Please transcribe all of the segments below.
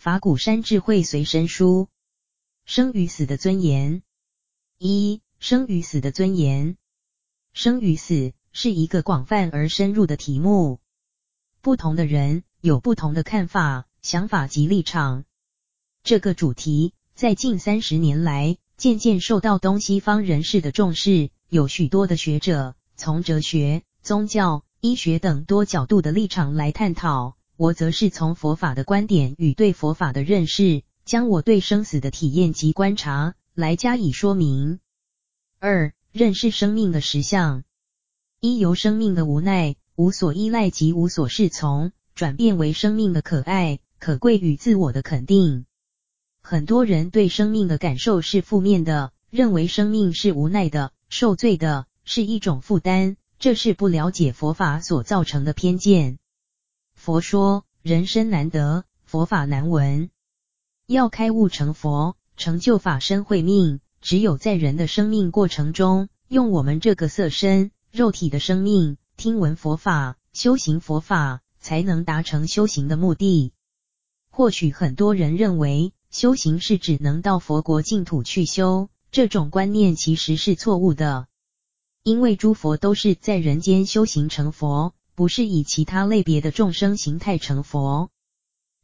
法鼓山智慧随身书，生与死的尊严。一、生与死的尊严。生与死是一个广泛而深入的题目，不同的人有不同的看法、想法及立场。这个主题在近三十年来渐渐受到东西方人士的重视，有许多的学者从哲学、宗教、医学等多角度的立场来探讨。我则是从佛法的观点与对佛法的认识，将我对生死的体验及观察来加以说明。二、认识生命的实相。一、由生命的无奈、无所依赖及无所适从，转变为生命的可爱、可贵与自我的肯定。很多人对生命的感受是负面的，认为生命是无奈的、受罪的，是一种负担。这是不了解佛法所造成的偏见。佛说，人生难得，佛法难闻。要开悟成佛，成就法身慧命，只有在人的生命过程中，用我们这个色身、肉体的生命，听闻佛法，修行佛法，才能达成修行的目的。或许很多人认为，修行是只能到佛国净土去修，这种观念其实是错误的，因为诸佛都是在人间修行成佛。不是以其他类别的众生形态成佛，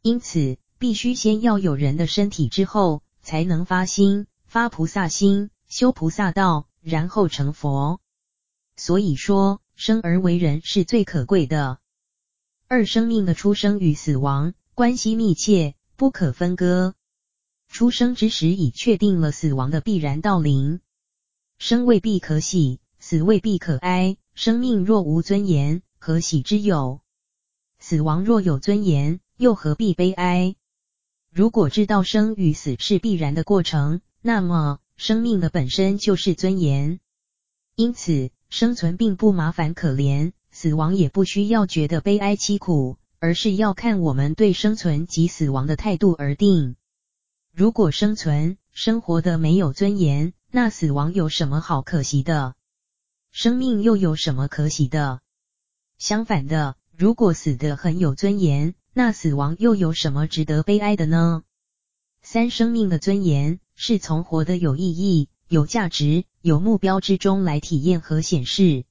因此必须先要有人的身体之后，才能发心、发菩萨心、修菩萨道，然后成佛。所以说，生而为人是最可贵的。二、生命的出生与死亡关系密切，不可分割。出生之时已确定了死亡的必然道临。生未必可喜，死未必可哀。生命若无尊严，何喜之有？死亡若有尊严，又何必悲哀？如果知道生与死是必然的过程，那么生命的本身就是尊严。因此，生存并不麻烦可怜，死亡也不需要觉得悲哀凄苦，而是要看我们对生存及死亡的态度而定。如果生存生活的没有尊严，那死亡有什么好可惜的？生命又有什么可喜的？相反的，如果死得很有尊严，那死亡又有什么值得悲哀的呢？三、生命的尊严是从活得有意义、有价值、有目标之中来体验和显示。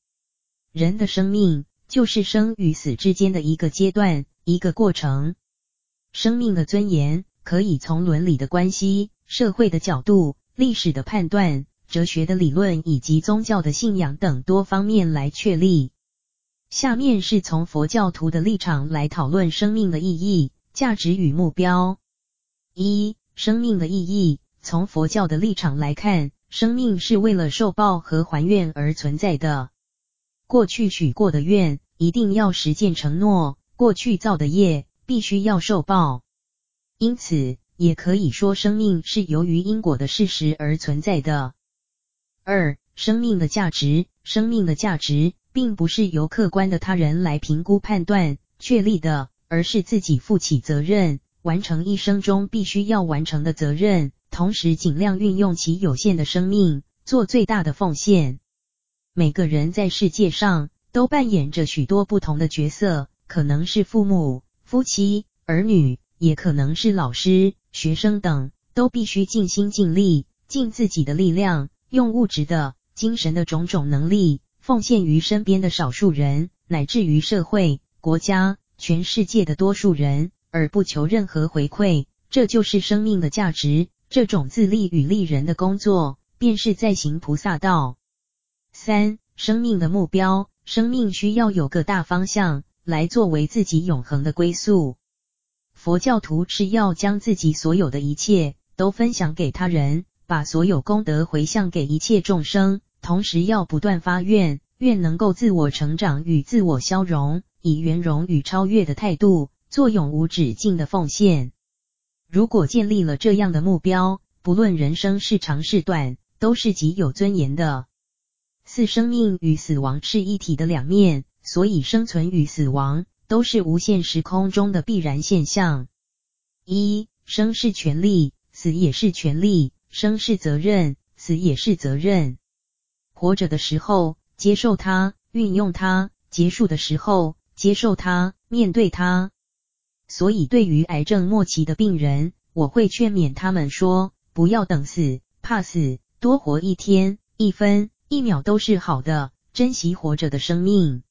人的生命就是生与死之间的一个阶段、一个过程。生命的尊严可以从伦理的关系、社会的角度、历史的判断、哲学的理论以及宗教的信仰等多方面来确立。下面是从佛教徒的立场来讨论生命的意义、价值与目标。一、生命的意义。从佛教的立场来看，生命是为了受报和还愿而存在的。过去许过的愿，一定要实践承诺；过去造的业，必须要受报。因此，也可以说生命是由于因果的事实而存在的。二、生命的价值。生命的价值。并不是由客观的他人来评估判断确立的，而是自己负起责任，完成一生中必须要完成的责任，同时尽量运用其有限的生命，做最大的奉献。每个人在世界上都扮演着许多不同的角色，可能是父母、夫妻、儿女，也可能是老师、学生等，都必须尽心尽力，尽自己的力量，用物质的、精神的种种能力。奉献于身边的少数人，乃至于社会、国家、全世界的多数人，而不求任何回馈，这就是生命的价值。这种自利与利人的工作，便是在行菩萨道。三、生命的目标，生命需要有个大方向，来作为自己永恒的归宿。佛教徒是要将自己所有的一切都分享给他人，把所有功德回向给一切众生。同时要不断发愿，愿能够自我成长与自我消融，以圆融与超越的态度，做永无止境的奉献。如果建立了这样的目标，不论人生是长是短，都是极有尊严的。四、生命与死亡是一体的两面，所以生存与死亡都是无限时空中的必然现象。一、生是权利，死也是权利；生是责任，死也是责任。活着的时候接受它，运用它；结束的时候接受它，面对它。所以对于癌症末期的病人，我会劝勉他们说：不要等死，怕死，多活一天、一分、一秒都是好的，珍惜活着的生命。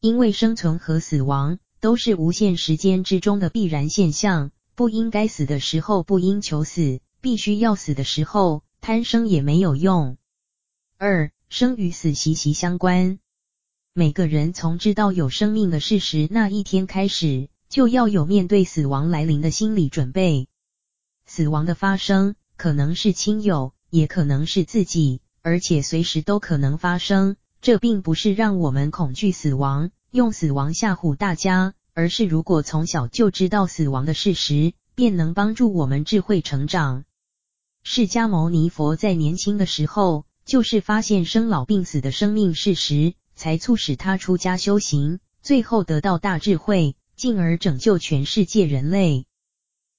因为生存和死亡都是无限时间之中的必然现象，不应该死的时候不应求死，必须要死的时候贪生也没有用。二、生与死息息相关，每个人从知道有生命的事实那一天开始，就要有面对死亡来临的心理准备。死亡的发生可能是亲友，也可能是自己，而且随时都可能发生。这并不是让我们恐惧死亡，用死亡吓唬大家，而是如果从小就知道死亡的事实，便能帮助我们智慧成长。释迦牟尼佛在年轻的时候，就是发现生老病死的生命事实，才促使他出家修行，最后得到大智慧，进而拯救全世界人类。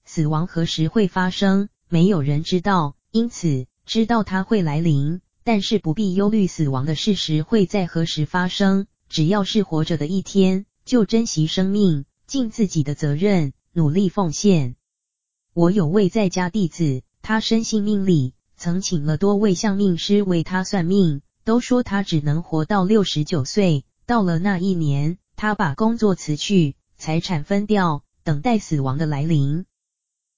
死亡何时会发生，没有人知道，因此知道它会来临，但是不必忧虑死亡的事实会在何时发生。只要是活着的一天，就珍惜生命，尽自己的责任，努力奉献。我有位在家弟子，他深信命理，曾请了多位相命师为他算命，都说他只能活到六十九岁。到了那一年，他把工作辞去，财产分掉，等待死亡的来临。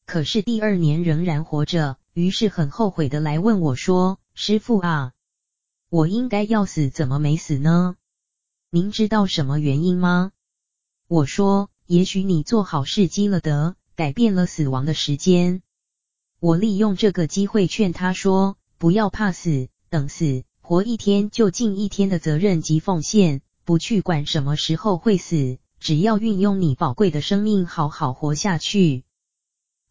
可是第二年仍然活着，于是很后悔的来问我说：“师傅啊，我应该要死，怎么没死呢？您知道什么原因吗？”我说：“也许你做好事积了德，改变了死亡的时间。”我利用这个机会劝他说：“不要怕死，等死，活一天就尽一天的责任及奉献，不去管什么时候会死，只要运用你宝贵的生命好好活下去。”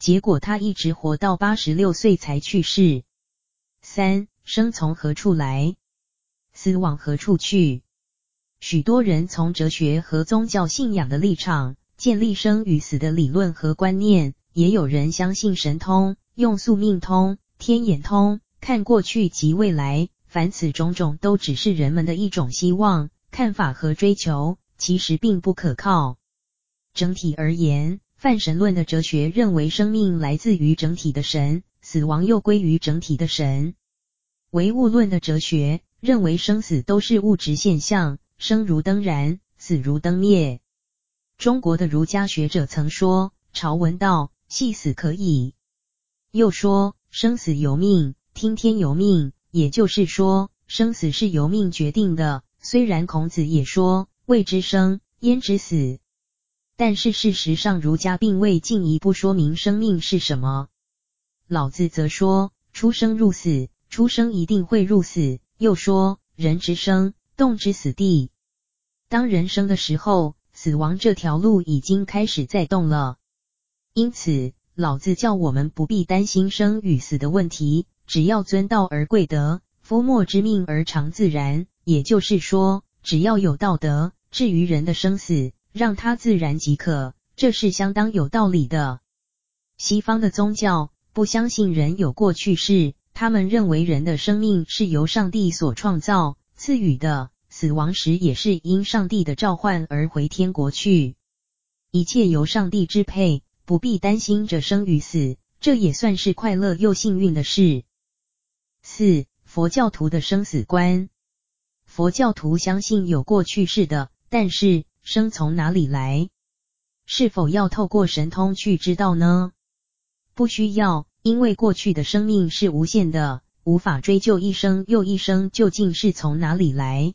结果他一直活到八十六岁才去世。三、生从何处来，死往何处去？许多人从哲学和宗教信仰的立场建立生与死的理论和观念，也有人相信神通，用宿命通、天眼通看过去及未来。凡此种种都只是人们的一种希望、看法和追求，其实并不可靠。整体而言，泛神论的哲学认为生命来自于整体的神，死亡又归于整体的神。唯物论的哲学认为生死都是物质现象，生如灯燃，死如灯灭。中国的儒家学者曾说：“朝闻道，夕死可矣。”又说：“生死由命，听天由命。”也就是说，生死是由命决定的。虽然孔子也说：“未知生，焉知死？”但是事实上，儒家并未进一步说明生命是什么。老子则说：“出生入死，出生一定会入死。”又说：“人之生，动之死地。”当人生的时候，死亡这条路已经开始在动了。因此，老子叫我们不必担心生与死的问题，只要遵道而贵德，夫莫之命而常自然。也就是说，只要有道德，至于人的生死，让它自然即可，这是相当有道理的。西方的宗教不相信人有过去世，他们认为人的生命是由上帝所创造赐予的，死亡时也是因上帝的召唤而回天国去，一切由上帝支配，不必担心着生与死，这也算是快乐又幸运的事。四、佛教徒的生死观，佛教徒相信有过去世的，但是。生从哪里来？是否要透过神通去知道呢？不需要，因为过去的生命是无限的，无法追究一生又一生究竟是从哪里来。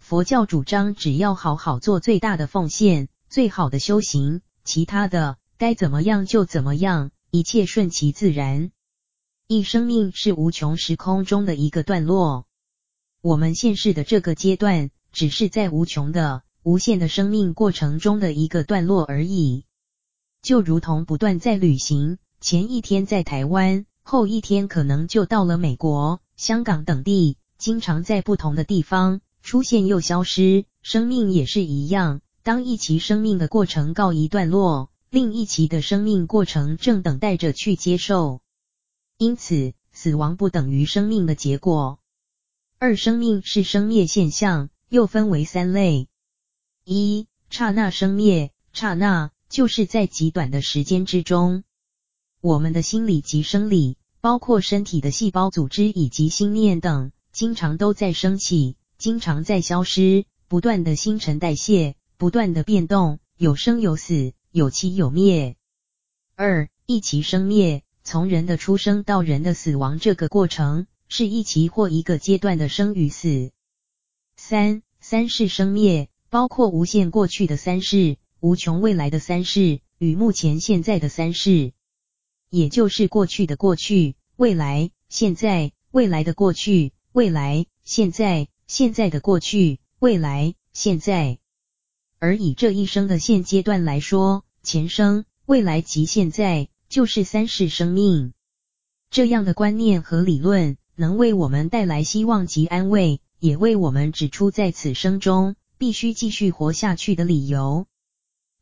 佛教主张只要好好做最大的奉献，最好的修行，其他的该怎么样就怎么样，一切顺其自然。一生命是无穷时空中的一个段落，我们现世的这个阶段，只是在无穷的。无限的生命过程中的一个段落而已，就如同不断在旅行，前一天在台湾，后一天可能就到了美国、香港等地，经常在不同的地方出现又消失。生命也是一样，当一期生命的过程告一段落，另一期的生命过程正等待着去接受。因此，死亡不等于生命的结果。二、生命是生灭现象，又分为三类。一、刹那生灭，刹那就是在极短的时间之中，我们的心理及生理，包括身体的细胞组织以及心念等，经常都在升起，经常在消失，不断的新陈代谢，不断的变动，有生有死，有起有灭。二，一期生灭，从人的出生到人的死亡这个过程，是一期或一个阶段的生与死。三，三世生灭，包括无限过去的三世。无穷未来的三世与目前现在的三世，也就是过去的过去、未来、现在、未来的过去、未来、现在、现在的过去、未来、现在。而以这一生的现阶段来说，前生、未来及现在就是三世生命。这样的观念和理论能为我们带来希望及安慰，也为我们指出在此生中必须继续活下去的理由。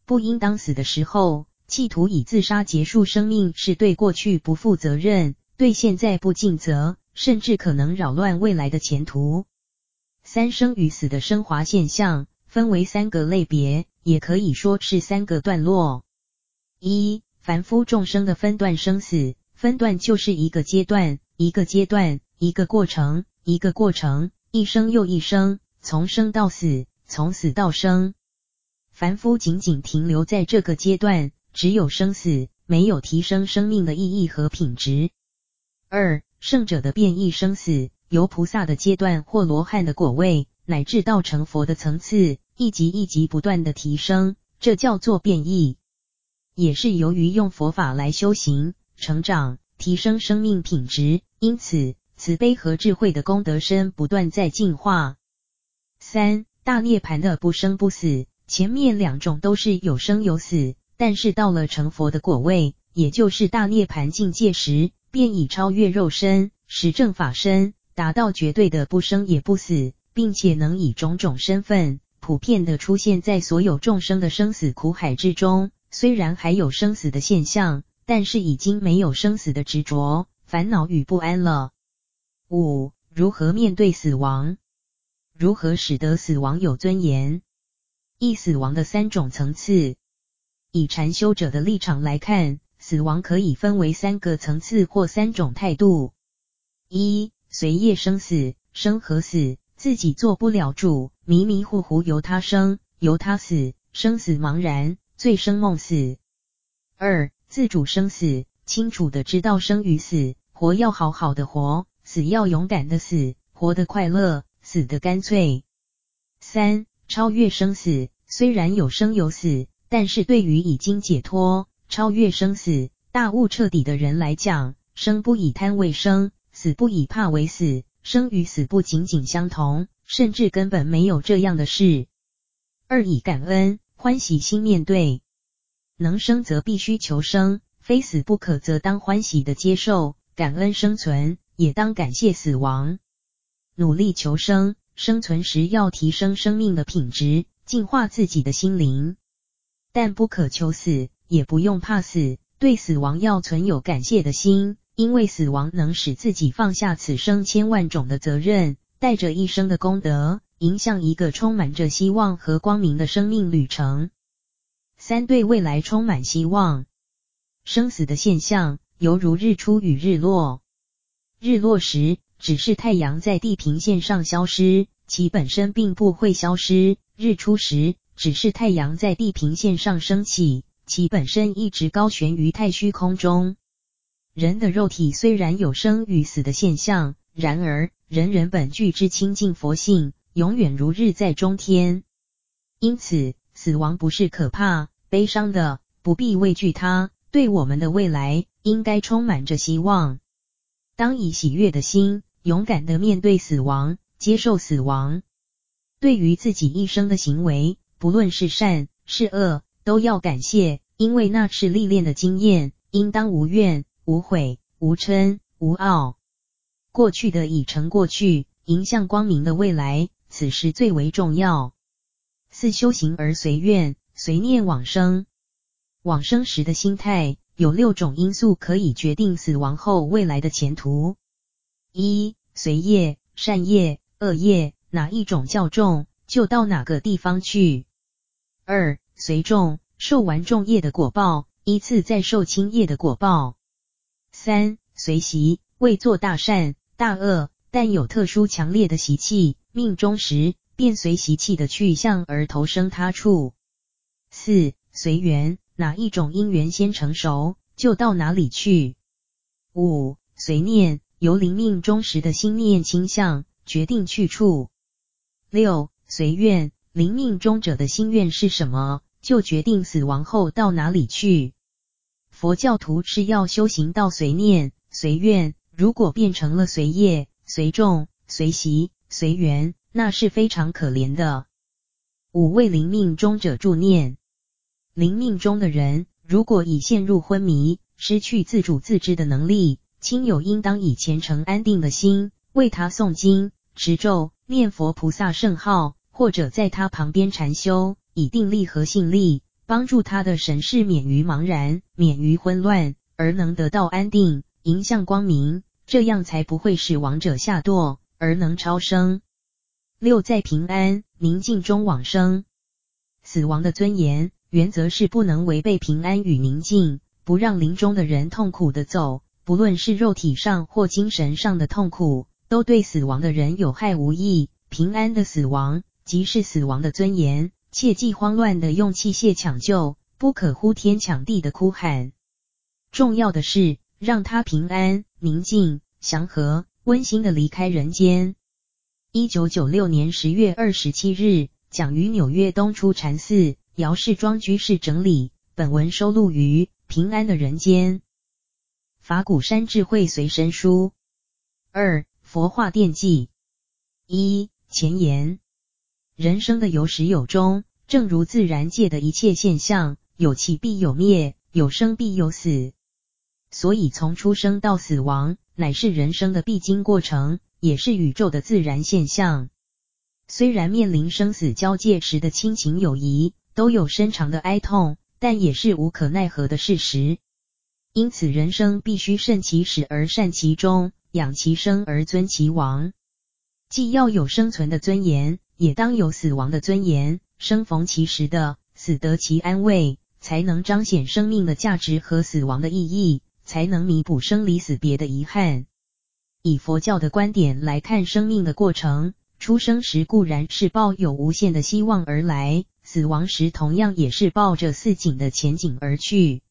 不应当死的时候，企图以自杀结束生命，是对过去不负责任，对现在不尽责，甚至可能扰乱未来的前途。三生与死的升华现象分为三个类别，也可以说是三个段落。一、凡夫众生的分段生死，分段就是一个阶段，一个阶段，一个过程，一个过程，一生又一生，从生到死，从死到生。凡夫仅仅停留在这个阶段，只有生死，没有提升生命的意义和品质。二、圣者的变异生死，由菩萨的阶段或罗汉的果位，乃至到成佛的层次，一级一级不断的提升，这叫做变异。也是由于用佛法来修行、成长、提升生命品质，因此慈悲和智慧的功德身不断在进化。三、大涅槃的不生不死。前面两种都是有生有死，但是到了成佛的果位，也就是大涅槃境界时，便已超越肉身，实证法身，达到绝对的不生也不死，并且能以种种身份，普遍的出现在所有众生的生死苦海之中。虽然还有生死的现象，但是已经没有生死的执着、烦恼与不安了。五、如何面对死亡？如何使得死亡有尊严？一、死亡的三种层次，以禅修者的立场来看，死亡可以分为三个层次或三种态度：一、随业生死，生和死，自己做不了主，迷迷糊糊由他生，由他死，生死茫然，醉生梦死；二、自主生死，清楚的知道生与死，活要好好的活，死要勇敢的死，活得快乐，死得干脆；三、超越生死，虽然有生有死，但是对于已经解脱、超越生死、大悟彻底的人来讲，生不以贪为生，死不以怕为死，生与死不仅仅相同，甚至根本没有这样的事。二、以感恩、欢喜心面对，能生则必须求生，非死不可，则当欢喜的接受，感恩生存，也当感谢死亡，努力求生。生存时要提升生命的品质，净化自己的心灵，但不可求死，也不用怕死。对死亡要存有感谢的心，因为死亡能使自己放下此生千万种的责任，带着一生的功德，迎向一个充满着希望和光明的生命旅程。三、对未来充满希望。生死的现象犹如日出与日落，日落时，只是太阳在地平线上消失，其本身并不会消失；日出时，只是太阳在地平线上升起，其本身一直高悬于太虚空中。人的肉体虽然有生与死的现象，然而人人本具之清净佛性，永远如日在中天。因此，死亡不是可怕、悲伤的，不必畏惧它。对我们的未来，应该充满着希望。当以喜悦的心，勇敢地面对死亡，接受死亡。对于自己一生的行为，不论是善是恶，都要感谢，因为那是历练的经验。应当无怨无悔、无嗔无傲。过去的已成过去，迎向光明的未来，此时最为重要。四、修行而随愿随念往生。往生时的心态。有六种因素可以决定死亡后未来的前途：一、随业，善业、恶业，哪一种较重，就到哪个地方去；二、随众，受完重业的果报，依次再受轻业的果报。三、随习，未做大善、大恶，但有特殊强烈的习气，命终时便随习气的去向而投生他处。四、随缘，哪一种因缘先成熟，就到哪里去。五、随念，由临命终时的心念倾向决定去处。六、随愿，临命终者的心愿是什么，就决定死亡后到哪里去。佛教徒是要修行到随念、随愿，如果变成了随业、随众、随习、随缘，那是非常可怜的。五、为临命终者助念，临命中的人如果已陷入昏迷，失去自主自知的能力，亲友应当以虔诚安定的心为他诵经、持咒、念佛菩萨圣号，或者在他旁边禅修，以定力和信力，帮助他的神识免于茫然、免于混乱，而能得到安定，迎向光明，这样才不会使亡者下堕，而能超生。六，在平安宁静中往生，死亡的尊严原则是不能违背平安与宁静。不让临终的人痛苦的走，不论是肉体上或精神上的痛苦，都对死亡的人有害无益。平安的死亡即是死亡的尊严，切忌慌乱的用器械抢救，不可呼天抢地的哭喊。重要的是让他平安、宁静、祥和、温馨的离开人间。一九九六年十月二十七日，讲于纽约东出禅寺，姚世庄居士整理。本文收录于。平安的人间，法鼓山智慧随身书。二、佛化奠记。一、前言：人生的有始有终，正如自然界的一切现象，有起必有灭，有生必有死。所以从出生到死亡，乃是人生的必经过程，也是宇宙的自然现象。虽然面临生死交界时的亲情友谊，都有深长的哀痛。但也是无可奈何的事实，因此人生必须慎其始而善其终，养其生而尊其亡。既要有生存的尊严，也当有死亡的尊严。生逢其时的，死得其安慰，才能彰显生命的价值和死亡的意义，才能弥补生离死别的遗憾。以佛教的观点来看生命的过程，出生时固然是抱有无限的希望而来。死亡时同样也是抱着似锦的前景而去，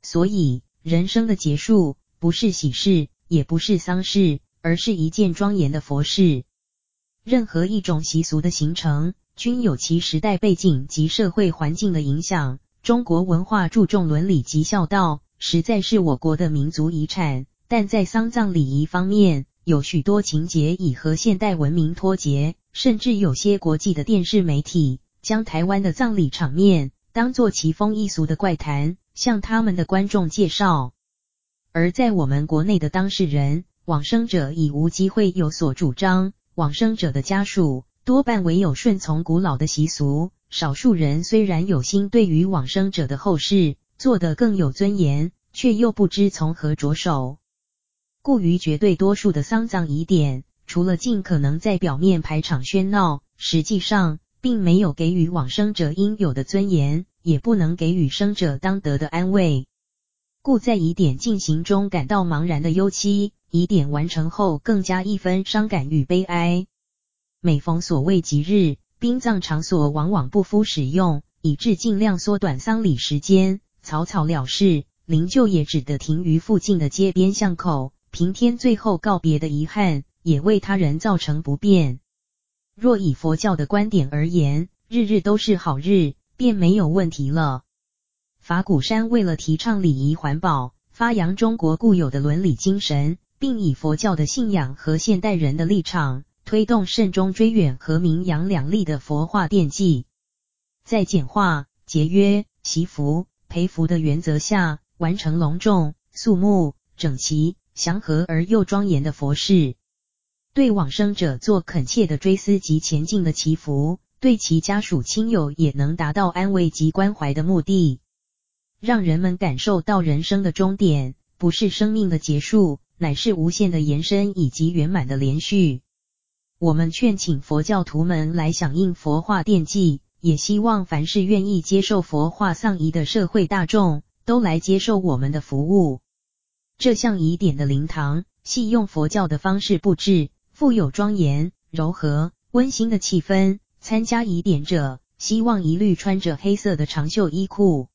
所以人生的结束不是喜事，也不是丧事，而是一件庄严的佛事。任何一种习俗的形成，均有其时代背景及社会环境的影响。中国文化注重伦理及孝道，实在是我国的民族遗产，但在丧葬礼仪方面，有许多情节已和现代文明脱节，甚至有些国际的电视媒体。将台湾的葬礼场面当作奇风异俗的怪谈，向他们的观众介绍。而在我们国内的当事人，往生者已无机会有所主张。往生者的家属多半唯有顺从古老的习俗，少数人虽然有心对于往生者的后事做得更有尊严，却又不知从何着手。故于绝对多数的丧葬疑点，除了尽可能在表面排场喧闹，实际上。并没有给予往生者应有的尊严，也不能给予生者当得的安慰，故在疑点进行中感到茫然的忧戚，仪典完成后更加一分伤感与悲哀。每逢所谓吉日，殡葬场所往往不敷使用，以致尽量缩短丧礼时间，草草了事，灵柩也只得停于附近的街边巷口，平添最后告别的遗憾，也为他人造成不便。若以佛教的观点而言，日日都是好日，便没有问题了。法鼓山为了提倡礼仪环保，发扬中国固有的伦理精神，并以佛教的信仰和现代人的立场，推动慎终追远和名扬两立的佛化奠基，在简化、节约、祈福、培福的原则下，完成隆重、肃穆、整齐、祥和而又庄严的佛事。对往生者做恳切的追思及前进的祈福，对其家属亲友也能达到安慰及关怀的目的，让人们感受到人生的终点不是生命的结束，乃是无限的延伸以及圆满的连续。我们劝请佛教徒们来响应佛化奠记，也希望凡是愿意接受佛化丧仪的社会大众，都来接受我们的服务。这项仪典的灵堂，系用佛教的方式布置，富有庄严、柔和、温馨的气氛。参加仪典者，希望一律穿着黑色的长袖衣裤。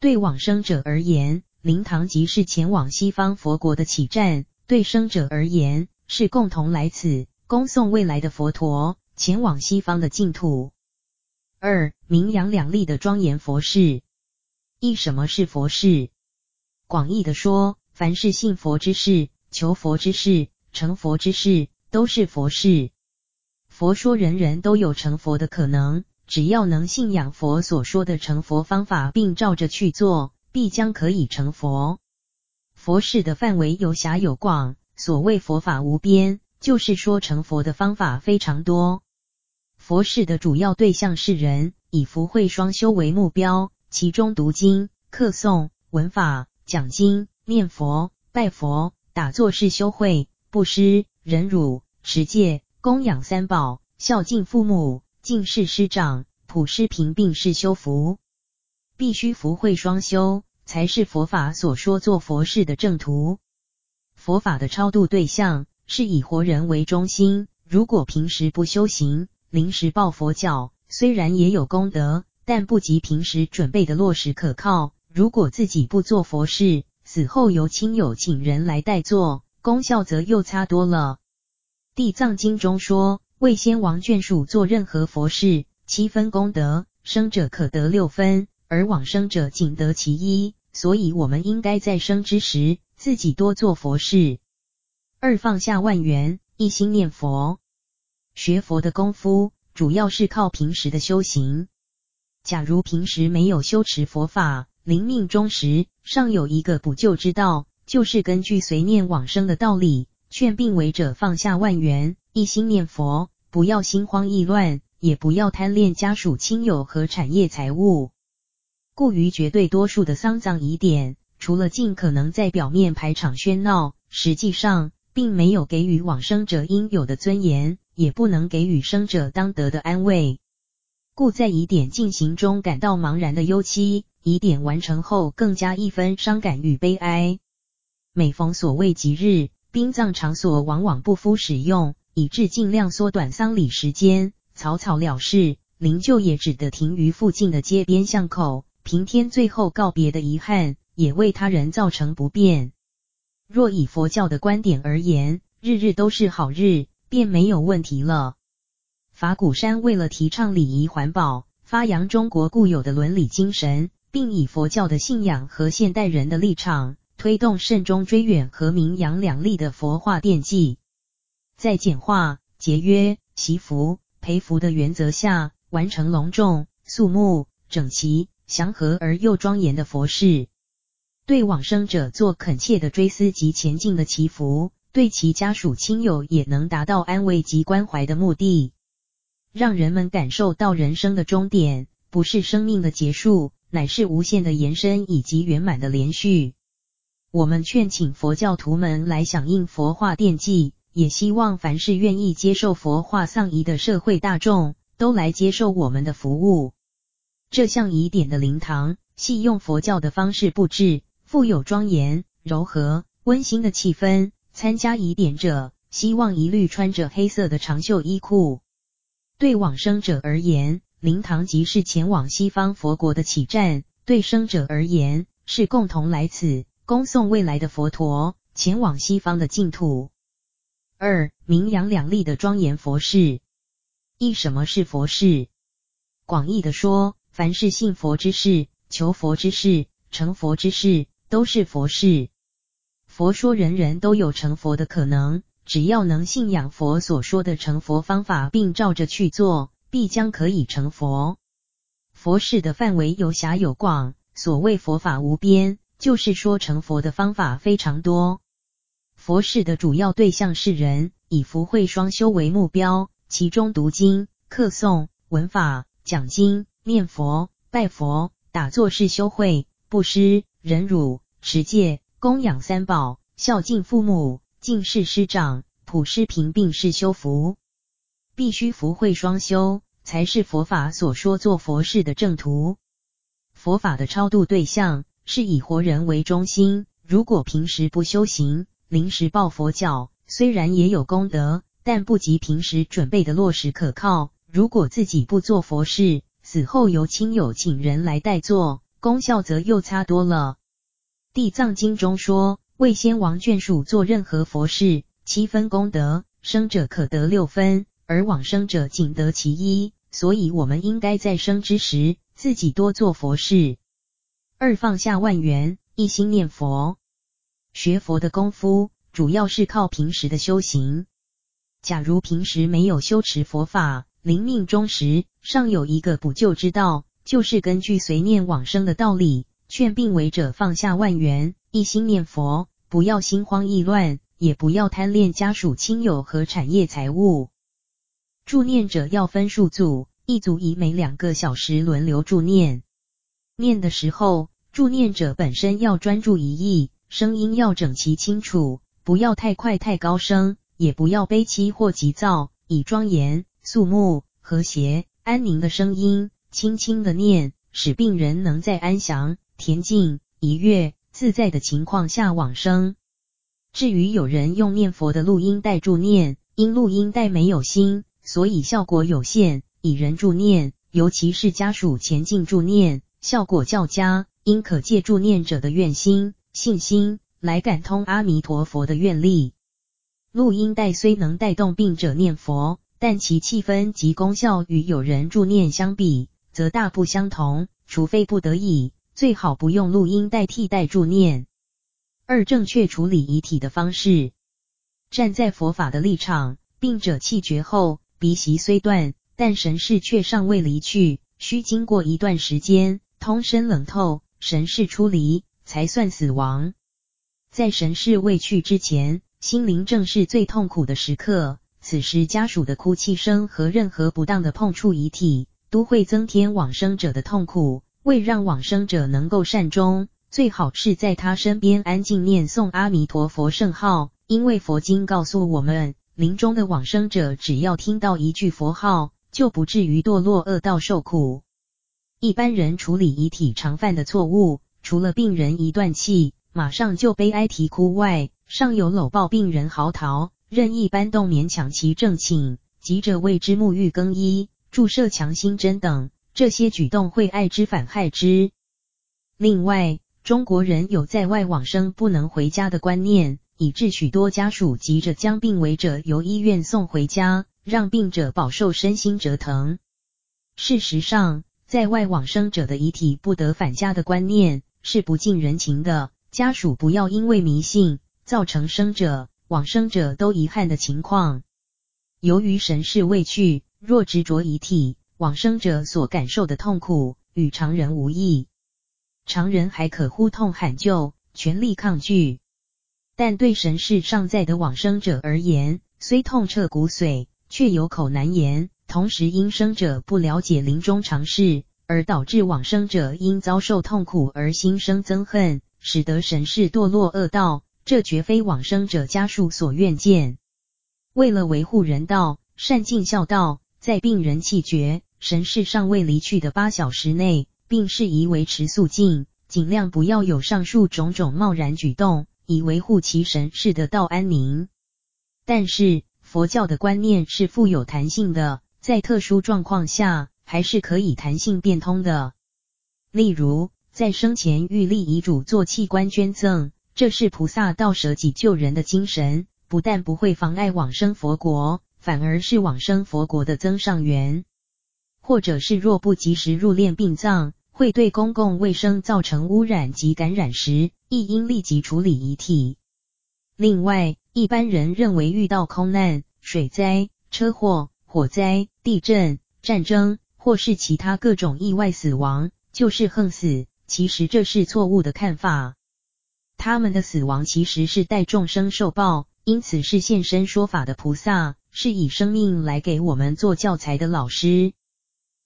对往生者而言，灵堂即是前往西方佛国的起站；对生者而言，是共同来此恭送未来的佛陀前往西方的净土。二、名扬两利的庄严佛事。一、什么是佛事？广义的说，凡是信佛之事、求佛之事、成佛之事，都是佛事。佛说人人都有成佛的可能，只要能信仰佛所说的成佛方法，并照着去做，必将可以成佛。佛事的范围有狭有广，所谓佛法无边，就是说成佛的方法非常多。佛事的主要对象是人，以福慧双修为目标，其中读经、课诵、闻法、讲经、念佛、拜佛、打坐是修慧；布施、忍辱、持戒、供养三宝、孝敬父母、敬事师长、普施贫病是修福。必须福慧双修，才是佛法所说做佛事的正途。佛法的超度对象是以活人为中心，如果平时不修行，临时抱佛脚，虽然也有功德，但不及平时准备的落实可靠。如果自己不做佛事，死后由亲友请人来代做，功效则又差多了。地藏经中说，为先王眷属做任何佛事，七分功德，生者可得六分，而往生者仅得其一。所以，我们应该在生之时，自己多做佛事。二、放下万缘，一心念佛。学佛的功夫，主要是靠平时的修行。假如平时没有修持佛法，临命终时，尚有一个补救之道，就是根据随念往生的道理，劝病危者放下万缘，一心念佛，不要心慌意乱，也不要贪恋家属亲友和产业财物。故于绝对多数的丧葬疑点，除了尽可能在表面排场喧闹，实际上并没有给予往生者应有的尊严。也不能给予生者当得的安慰，故在疑点进行中感到茫然的忧戚，疑点完成后更加一分伤感与悲哀。每逢所谓吉日，殡葬场所往往不敷使用，以致尽量缩短丧礼时间，草草了事，灵柩也只得停于附近的街边巷口，平添最后告别的遗憾，也为他人造成不便。若以佛教的观点而言，日日都是好日。便没有问题了。法鼓山为了提倡礼仪环保，发扬中国固有的伦理精神，并以佛教的信仰和现代人的立场，推动慎终追远和名扬两利的佛化奠祭，在简化、节约、祈福、培福的原则下，完成隆重、肃穆、整齐、祥和而又庄严的佛事，对往生者做恳切的追思及前进的祈福。对其家属亲友也能达到安慰及关怀的目的，让人们感受到人生的终点不是生命的结束，乃是无限的延伸以及圆满的连续。我们劝请佛教徒们来响应佛化奠祭，也希望凡是愿意接受佛化丧仪的社会大众都来接受我们的服务。这项仪典的灵堂系用佛教的方式布置，富有庄严、柔和、温馨的气氛。参加仪典者，希望一律穿着黑色的长袖衣裤。对往生者而言，灵堂即是前往西方佛国的起站；对生者而言，是共同来此恭送未来的佛陀前往西方的净土。二、名扬两利的庄严佛事。一、什么是佛事？广义的说，凡是信佛之事、求佛之事、成佛之事，都是佛事。佛说人人都有成佛的可能，只要能信仰佛所说的成佛方法，并照着去做，必将可以成佛。佛事的范围有狭有广，所谓佛法无边，就是说成佛的方法非常多。佛事的主要对象是人，以福慧双修为目标，其中读经、课诵、闻法、讲经、念佛、拜佛、打坐是修慧；布施、忍辱、持戒。供养三宝，孝敬父母，敬事师长，普施贫病是修福。必须福慧双修，才是佛法所说做佛事的正途。佛法的超度对象是以活人为中心，如果平时不修行，临时抱佛脚，虽然也有功德，但不及平时准备的落实可靠。如果自己不做佛事，死后由亲友请人来代做，功效则又差多了。地藏经中说，为先王眷属做任何佛事，七分功德，生者可得六分，而往生者仅得其一。所以，我们应该在生之时，自己多做佛事。二放下万缘，一心念佛。学佛的功夫，主要是靠平时的修行。假如平时没有修持佛法，临命终时尚有一个补救之道，就是根据随念往生的道理，劝病危者放下万缘，一心念佛，不要心慌意乱，也不要贪恋家属亲友和产业财物。助念者要分数组，一组以每两个小时轮流助念。念的时候，助念者本身要专注一意，声音要整齐清楚，不要太快太高声，也不要悲凄或急躁，以庄严。肃穆、和谐、安宁的声音，轻轻的念，使病人能在安详、恬静、愉悦、自在的情况下往生。至于有人用念佛的录音带助念，因录音带没有心，所以效果有限；以人助念，尤其是家属前进助念，效果较佳。应可借助念者的愿心、信心来感通阿弥陀佛的愿力。录音带虽能带动病者念佛。但其气氛及功效与有人助念相比，则大不相同。除非不得已，最好不用录音代替代助念。二、正确处理遗体的方式。站在佛法的立场，病者气绝后，鼻息虽断，但神识却尚未离去，需经过一段时间，通身冷透，神识出离，才算死亡。在神识未去之前，心灵正是最痛苦的时刻。此时家属的哭泣声和任何不当的碰触遗体，都会增添往生者的痛苦。为让往生者能够善终，最好是在他身边安静念诵阿弥陀佛圣号，因为佛经告诉我们，临终的往生者只要听到一句佛号，就不至于堕落恶道受苦。一般人处理遗体常犯的错误，除了病人一断气，马上就悲哀啼哭外，尚有搂抱病人嚎啕。任意搬动、勉强其正寝，急着为之沐浴更衣、注射强心针等，这些举动会爱之反害之。另外，中国人有在外往生不能回家的观念，以致许多家属急着将病危者由医院送回家，让病者饱受身心折腾。事实上，在外往生者的遗体不得返家的观念是不近人情的，家属不要因为迷信造成生者。往生者都遗憾的情况，由于神识未去，若执着遗体，往生者所感受的痛苦与常人无异。常人还可呼痛喊救，全力抗拒，但对神识尚在的往生者而言，虽痛彻骨髓，却有口难言。同时，因生者不了解临终常事，而导致往生者因遭受痛苦而心生憎恨，使得神识堕落恶道。这绝非往生者家属所愿见。为了维护人道、善尽孝道，在病人气绝、神识尚未离去的八小时内，并适宜维持肃静，尽量不要有上述种种贸然举动，以维护其神识的道安宁。但是，佛教的观念是富有弹性的，在特殊状况下，还是可以弹性变通的。例如，在生前欲立遗嘱做器官捐赠。这是菩萨道舍己救人的精神，不但不会妨碍往生佛国，反而是往生佛国的增上缘。或者是若不及时入殓殡葬，会对公共卫生造成污染及感染时，亦应立即处理遗体。另外，一般人认为遇到空难、水灾、车祸、火灾、地震、战争或是其他各种意外死亡，就是横死，其实这是错误的看法。他们的死亡其实是代众生受报，因此是现身说法的菩萨，是以生命来给我们做教材的老师。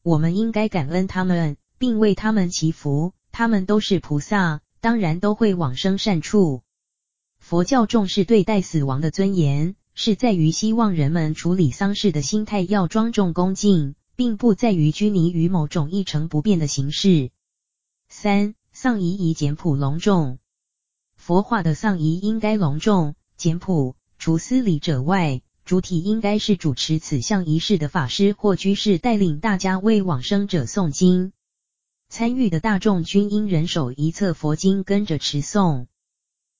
我们应该感恩他们，并为他们祈福。他们都是菩萨，当然都会往生善处。佛教重视对待死亡的尊严，是在于希望人们处理丧事的心态要庄重恭敬，并不在于拘泥于某种一成不变的形式。三、丧仪以简朴隆重。佛化的丧仪应该隆重简朴，除司礼者外，主体应该是主持此项仪式的法师或居士带领大家为往生者诵经。参与的大众均应人手一册佛经，跟着持诵。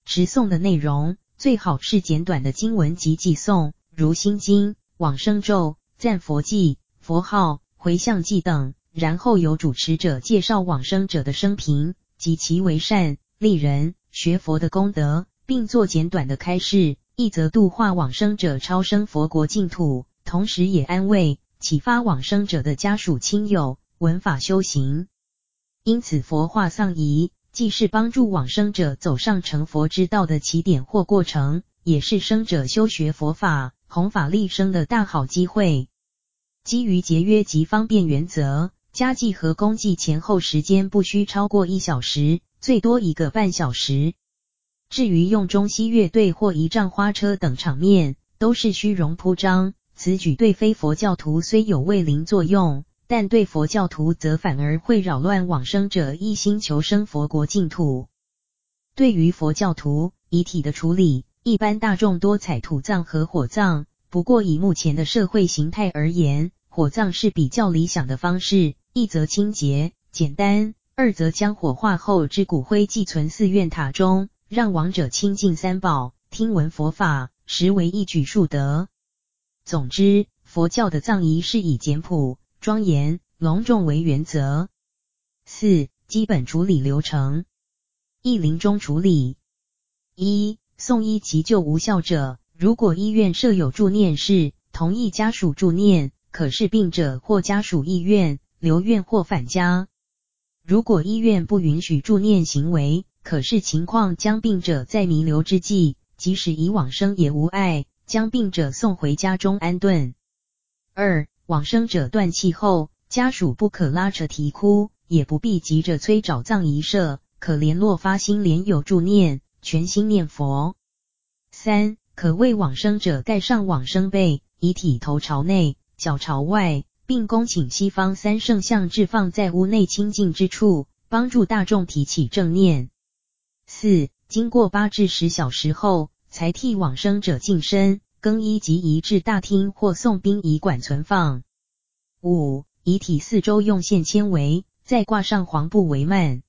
持诵的内容最好是简短的经文及偈颂，如心经、往生咒、赞佛偈。佛号、回向偈等，然后由主持者介绍往生者的生平及其为善利人学佛的功德，并做简短的开示，一则度化往生者超生佛国净土，同时也安慰启发往生者的家属亲友闻法修行。因此，佛化丧仪既是帮助往生者走上成佛之道的起点或过程，也是生者修学佛法、弘法利生的大好机会。基于节约及方便原则，家祭和公祭前后时间不需超过一小时，最多一个半小时。至于用中西乐队或仪仗花车等场面，都是虚荣铺张。此举对非佛教徒虽有慰灵作用，但对佛教徒则反而会扰乱往生者一心求生佛国净土。对于佛教徒遗体的处理，一般大众多采土葬和火葬。不过以目前的社会形态而言，火葬是比较理想的方式，一则清洁简单，二则将火化后之骨灰寄存寺院塔中，让亡者亲近三宝，听闻佛法，实为一举数得。总之，佛教的葬仪是以简朴、庄严、隆重为原则。四、基本处理流程：一、临终处理。一、送医急救无效者，如果医院设有助念室，同意家属助念。可是病者或家属意愿留院或返家，如果医院不允许助念行为，可视情况将病者在弥留之际，即使已往生也无碍，将病者送回家中安顿。二、往生者断气后，家属不可拉扯啼哭，也不必急着催找葬仪社，可联络发心莲友助念，全心念佛。三、可为往生者盖上往生被，遗体头朝内。脚朝外，并恭请西方三圣像置放在屋内清净之处，帮助大众提起正念。四、经过八至十小时后，才替往生者净身、更衣及移至大厅或送殡仪馆存放。五、遗体四周用线纤维再挂上黄布帷幔，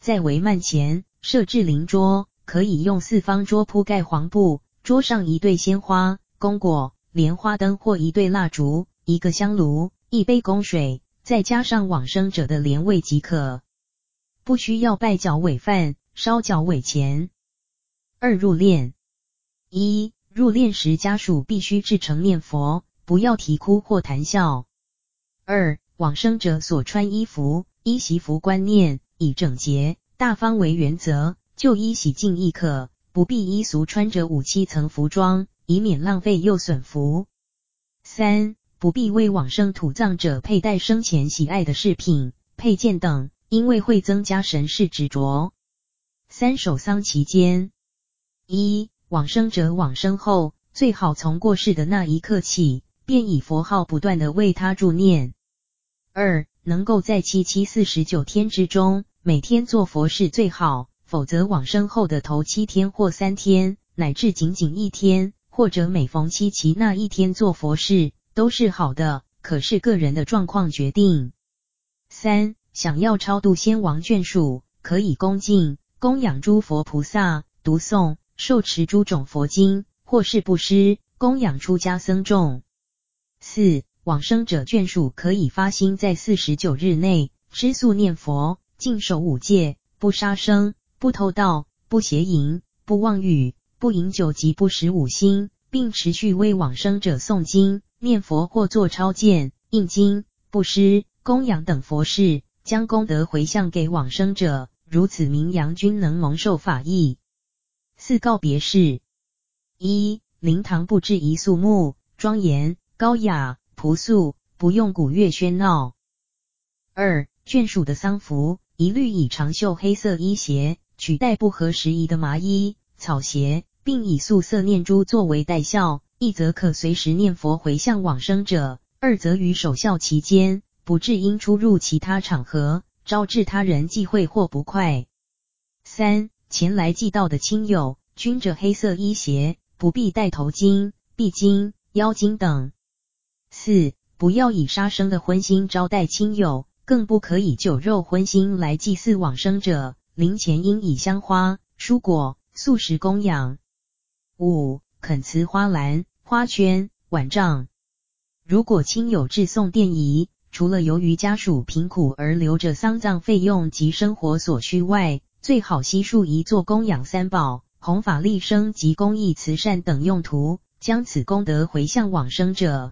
在帷幔前设置灵桌，可以用四方桌铺盖黄布，桌上一对鲜花、供果。莲花灯或一对蜡烛，一个香炉，一杯供水，再加上往生者的莲位即可，不需要拜脚尾饭、烧脚尾钱。二、入殓。一、入殓时家属必须至诚念佛，不要啼哭或谈笑。二、往生者所穿衣服依习俗观念，以整洁大方为原则，就衣洗净亦可，不必依俗穿着五七层服装。以免浪费又损福。三、不必为往生土葬者佩戴生前喜爱的饰品、配件等，因为会增加神事执着。三、守丧期间：一、往生者往生后，最好从过世的那一刻起，便以佛号不断地为他助念。二、能够在七七四十九天之中，每天做佛事最好，否则往生后的头七天或三天，乃至仅仅一天。或者每逢七七那一天做佛事都是好的，可是个人的状况决定。三、想要超度先王眷属，可以恭敬供养诸佛菩萨，读诵受持诸种佛经，或是布施供养出家僧众。四、往生者眷属可以发心在四十九日内吃素念佛，净守五戒，不杀生，不偷盗，不邪淫，不妄语。不饮酒及不食五辛，并持续为往生者诵经、念佛或做超荐、印经、布施、供养等佛事，将功德回向给往生者，如此名扬均能蒙受法益。四、告别式：一、灵堂布置宜肃穆、庄严、高雅、朴素，不用鼓乐喧闹。二、眷属的丧服一律以长袖黑色衣鞋取代不合时宜的麻衣。草鞋，并以素色念珠作为带孝，一则可随时念佛回向往生者，二则于守孝期间，不致因出入其他场合，招致他人忌讳或不快。三、前来祭道的亲友，均着黑色衣鞋，不必戴头巾、臂巾、腰巾等。四、不要以杀生的荤腥招待亲友，更不可以酒肉荤腥来祭祀往生者。灵前应以香花、蔬果、素食供养。五、恳辞花篮、花圈、碗账。如果亲友致送奠仪，除了由于家属贫苦而留着丧葬费用及生活所需外，最好悉数移作供养三宝、弘法利生及公益慈善等用途，将此功德回向往生者。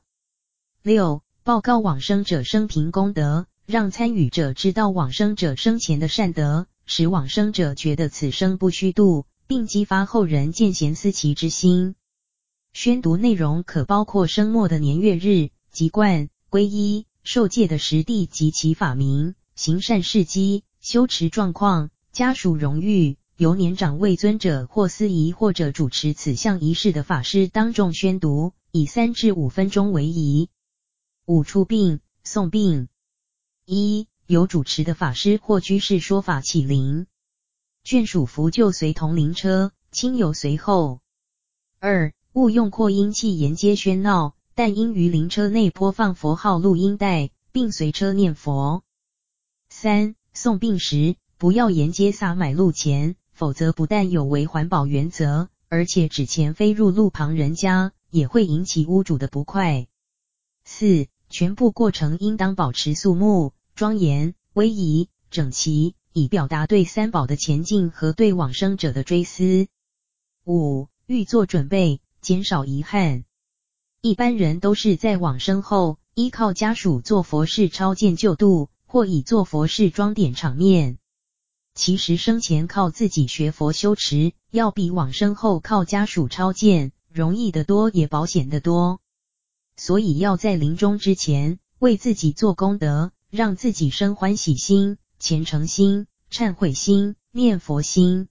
六、报告往生者生平功德，让参与者知道往生者生前的善德，使往生者觉得此生不虚度，并激发后人见贤思齐之心。宣读内容可包括生末的年月日、籍贯、皈依、受戒的实地及其法名、行善事迹、修持状况。家属荣誉，由年长位尊者或司仪或者主持此项仪式的法师当众宣读，以三至五分钟为宜。五、出殡、送殡。一、由主持的法师或居士说法启灵，眷属扶柩随同灵车，亲友随后。二、勿用扩音器沿街喧闹，但应于灵车内播放佛号录音带，并随车念佛。三、送殡时。不要沿街撒买路钱，否则不但有违环保原则，而且纸钱飞入路旁人家，也会引起屋主的不快。四、全部过程应当保持肃穆、庄严、威仪、整齐，以表达对三宝的虔敬和对往生者的追思。五、预做准备，减少遗憾。一般人都是在往生后，依靠家属做佛事超荐救度，或以做佛事装点场面。其实生前靠自己学佛修持，要比往生后靠家属超荐容易得多，也保险得多。所以要在临终之前为自己做功德，让自己生欢喜心、虔诚心、忏悔心、念佛心。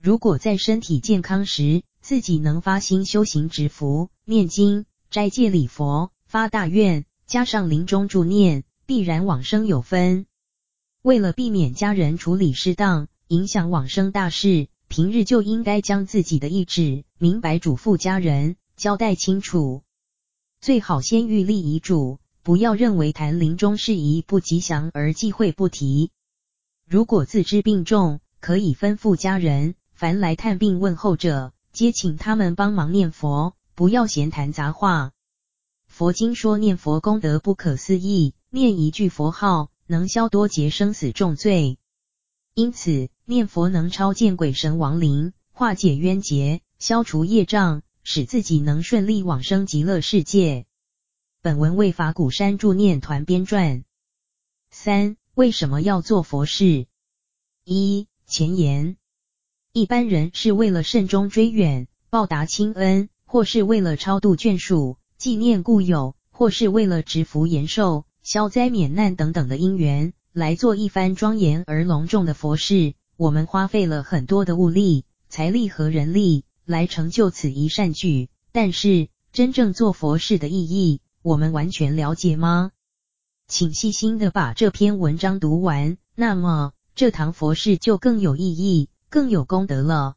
如果在身体健康时，自己能发心修行植福、念经、斋戒礼佛、发大愿，加上临终助念，必然往生有分。为了避免家人处理失当，影响往生大事，平日就应该将自己的意志明白嘱咐家人，交代清楚。最好先预立遗嘱，不要认为谈临终事宜不吉祥而忌讳不提。如果自知病重，可以吩咐家人，凡来探病问候者，皆请他们帮忙念佛，不要闲谈杂话。佛经说念佛功德不可思议，念一句佛号，能消多劫生死重罪，因此念佛能超荐鬼神亡灵，化解冤结，消除业障，使自己能顺利往生极乐世界。本文为法鼓山助念团编撰。三、为什么要做佛事？一、前言：一般人是为了慎终追远、报答亲恩，或是为了超度眷属、纪念故友，或是为了植福延寿。消灾免难等等的因缘，来做一番庄严而隆重的佛事。我们花费了很多的物力、财力和人力来成就此一善举，但是真正做佛事的意义，我们完全了解吗？请细心的把这篇文章读完，那么这堂佛事就更有意义、更有功德了。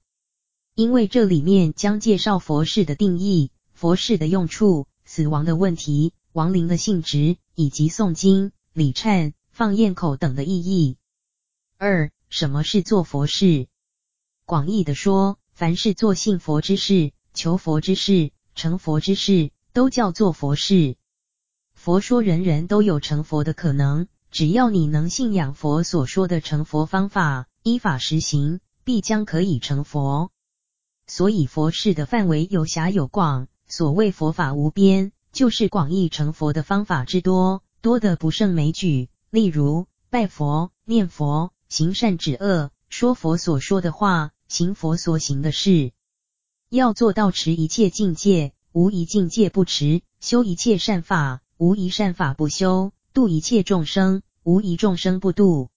因为这里面将介绍佛事的定义、佛事的用处、死亡的问题。亡灵的性质以及诵经、礼忏、放焰口等的意义。二、什么是做佛事？广义的说，凡是做信佛之事、求佛之事、成佛之事，都叫做佛事。佛说人人都有成佛的可能，只要你能信仰佛所说的成佛方法，依法实行，必将可以成佛。所以佛事的范围有狭有广，所谓佛法无边。就是广义成佛的方法之多，多得不胜枚举。例如拜佛、念佛、行善止恶、说佛所说的话、行佛所行的事，要做到持一切境界，无一境界不持；修一切善法，无一善法不修；度一切众生，无一众生不度。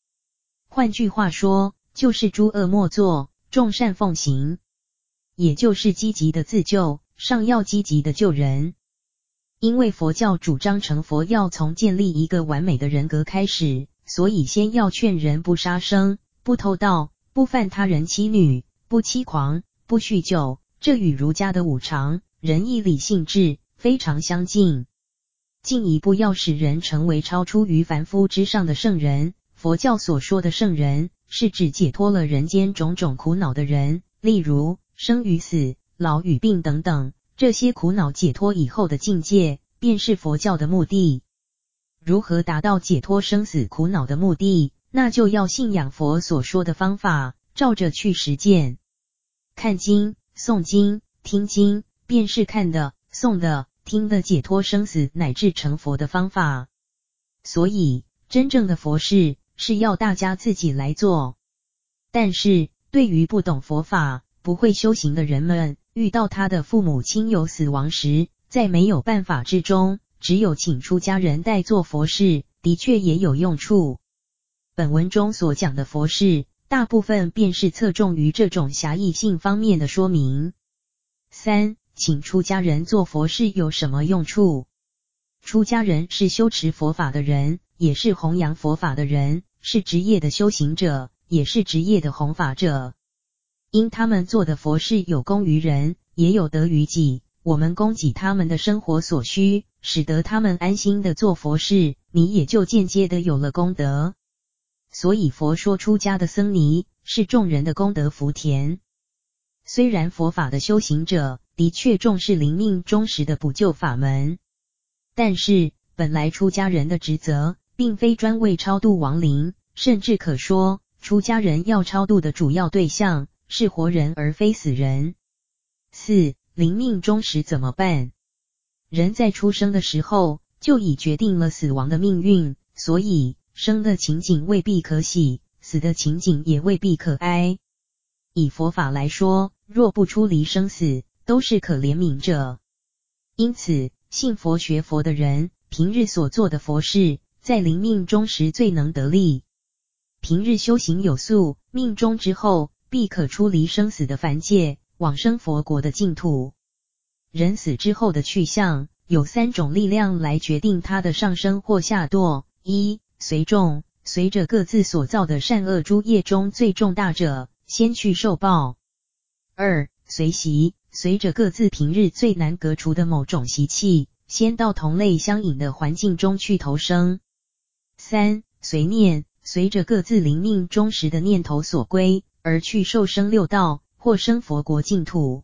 换句话说，就是诸恶莫作，众善奉行，也就是积极的自救，上要积极的救人。因为佛教主张成佛要从建立一个完美的人格开始，所以先要劝人不杀生、不偷盗、不犯他人妻女、不欺狂、不酗酒。这与儒家的五常、仁义礼信智非常相近。进一步要使人成为超出于凡夫之上的圣人。佛教所说的圣人，是指解脱了人间种种苦恼的人，例如生与死、老与病等等。这些苦恼解脱以后的境界，便是佛教的目的。如何达到解脱生死苦恼的目的？那就要信仰佛所说的方法，照着去实践。看经、诵经、听经，便是看的、诵的、听的解脱生死乃至成佛的方法。所以，真正的佛事是要大家自己来做。但是，对于不懂佛法、不会修行的人们，遇到他的父母亲友死亡时，在没有办法之中，只有请出家人代做佛事，的确也有用处。本文中所讲的佛事，大部分便是侧重于这种狭义性方面的说明。三，请出家人做佛事有什么用处？出家人是修持佛法的人，也是弘扬佛法的人，是职业的修行者，也是职业的弘法者。因他们做的佛事有功于人，也有德于己。我们供给他们的生活所需，使得他们安心的做佛事，你也就间接的有了功德。所以佛说出家的僧尼是众人的功德福田。虽然佛法的修行者的确重视临命终时的补救法门，但是本来出家人的职责，并非专为超度亡灵，甚至可说，出家人要超度的主要对象。是活人而非死人。四、临命终时怎么办？人在出生的时候就已决定了死亡的命运，所以生的情景未必可喜，死的情景也未必可哀。以佛法来说，若不出离生死，都是可怜悯者。因此，信佛学佛的人，平日所做的佛事，在临命终时最能得力。平日修行有素，命终之后，必可出离生死的凡界，往生佛国的净土。人死之后的去向，有三种力量来决定他的上升或下堕：一、随众，随着各自所造的善恶诸业中最重大者，先去受报；二、随习，随着各自平日最难革除的某种习气，先到同类相引的环境中去投生；三、随念，随着各自灵命忠实的念头所归。而去受生六道或生佛国净土。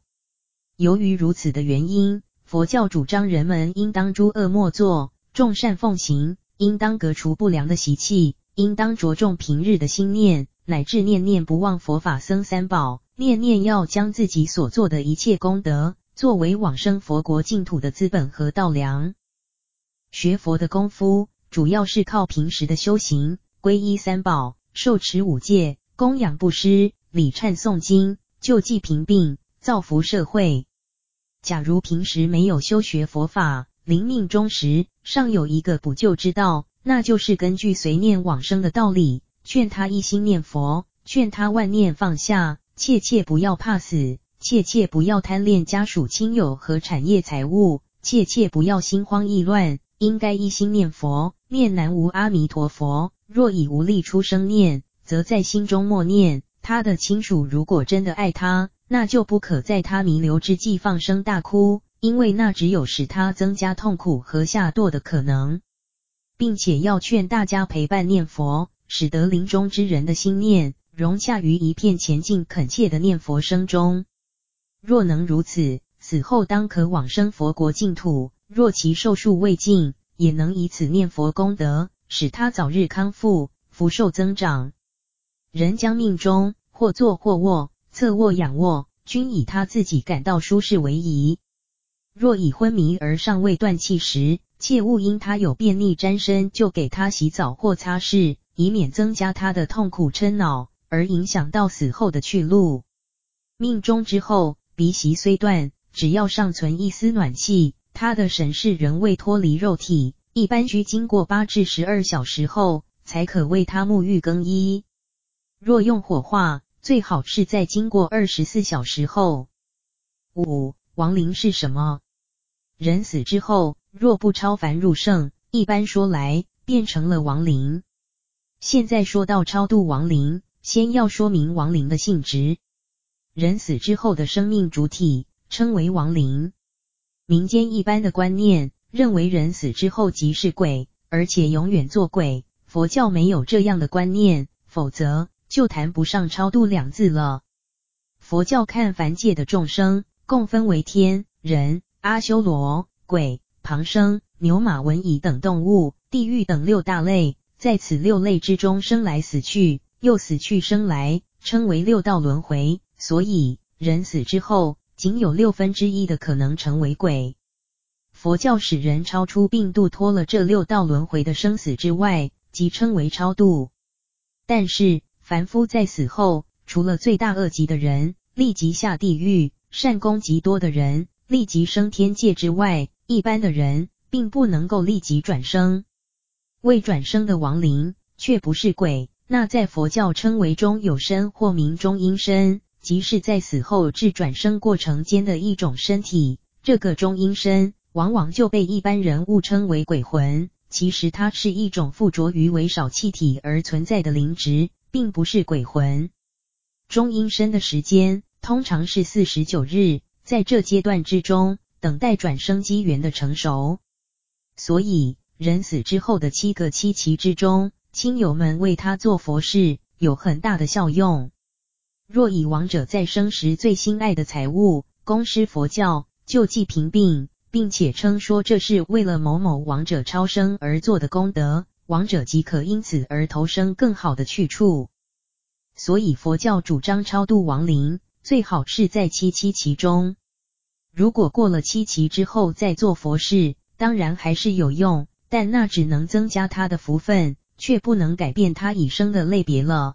由于如此的原因，佛教主张人们应当诸恶莫作，众善奉行，应当革除不良的习气，应当着重平日的心念，乃至念念不忘佛法僧三宝，念念要将自己所做的一切功德，作为往生佛国净土的资本和道粮。学佛的功夫，主要是靠平时的修行，皈依三宝，受持五戒。供养布施、礼忏诵经、救济贫病、造福社会。假如平时没有修学佛法，临命终时尚有一个补救之道，那就是根据随念往生的道理，劝他一心念佛，劝他万念放下，切切不要怕死，切切不要贪恋家属亲友和产业财物，切切不要心慌意乱，应该一心念佛，念南无阿弥陀佛。若已无力出声念，则在心中默念，他的亲属如果真的爱他，那就不可在他弥留之际放声大哭，因为那只有使他增加痛苦和下堕的可能，并且要劝大家陪伴念佛，使得临终之人的心念融洽于一片虔敬恳切的念佛声中。若能如此，死后当可往生佛国净土；若其寿数未尽，也能以此念佛功德，使他早日康复，福寿增长。人将命中，或坐或卧，侧卧仰卧，均以他自己感到舒适为宜。若已昏迷而尚未断气时，切勿因他有便秘沾身就给他洗澡或擦拭，以免增加他的痛苦嗔恼，而影响到死后的去路。命终之后，鼻息虽断，只要尚存一丝暖气，他的神识仍未脱离肉体，一般需经过八至十二小时后，才可为他沐浴更衣。若用火化，最好是在经过二十四小时后。五、亡灵是什么？人死之后，若不超凡入圣，一般说来变成了亡灵。现在说到超度亡灵，先要说明亡灵的性质。人死之后的生命主体称为亡灵。民间一般的观念认为人死之后即是鬼，而且永远做鬼。佛教没有这样的观念，否则就谈不上超度两字了。佛教看凡界的众生，共分为天、人、阿修罗、鬼、旁生、牛马蚊蚁等动物，地狱等六大类。在此六类之中，生来死去，又死去生来，称为六道轮回。所以，人死之后，仅有六分之一的可能成为鬼。佛教使人超出并度脱了这六道轮回的生死之外，即称为超度。但是，凡夫在死后，除了罪大恶极的人，立即下地狱，善功极多的人立即升天界之外，一般的人并不能够立即转生。未转生的亡灵却不是鬼，那在佛教称为中有身或名中阴身，即是在死后至转生过程间的一种身体。这个中阴身往往就被一般人误称为鬼魂，其实它是一种附着于微少气体而存在的灵质，并不是鬼魂。中阴身的时间通常是四十九日，在这阶段之中，等待转生机缘的成熟。所以，人死之后的七个七期之中，亲友们为他做佛事，有很大的效用。若以亡者在生时最心爱的财物供施佛教，救济贫病，并且称说这是为了某某亡者超生而做的功德，亡者即可因此而投生更好的去处。所以佛教主张超度亡灵，最好是在七七其中。如果过了七期之后再做佛事，当然还是有用，但那只能增加他的福分，却不能改变他已生的类别了。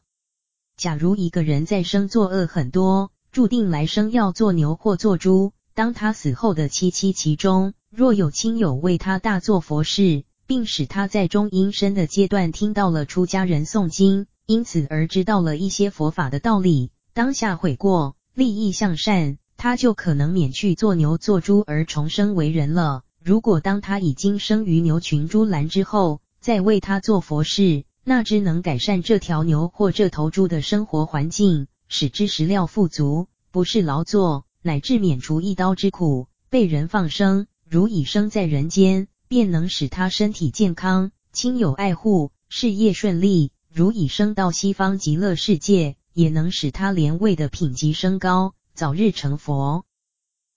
假如一个人在生作恶很多，注定来生要做牛或做猪，当他死后的七七期中，若有亲友为他大做佛事，并使他在中阴身的阶段听到了出家人诵经。因此而知道了一些佛法的道理，当下悔过，立意向善，他就可能免去做牛做猪而重生为人了。如果当他已经生于牛群猪栏之后，再为他做佛事，那只能改善这条牛或这头猪的生活环境，使之食料富足，不是劳作，乃至免除一刀之苦，被人放生。如已生在人间，便能使他身体健康，亲友爱护，事业顺利。如已升到西方极乐世界，也能使他连位的品级升高，早日成佛。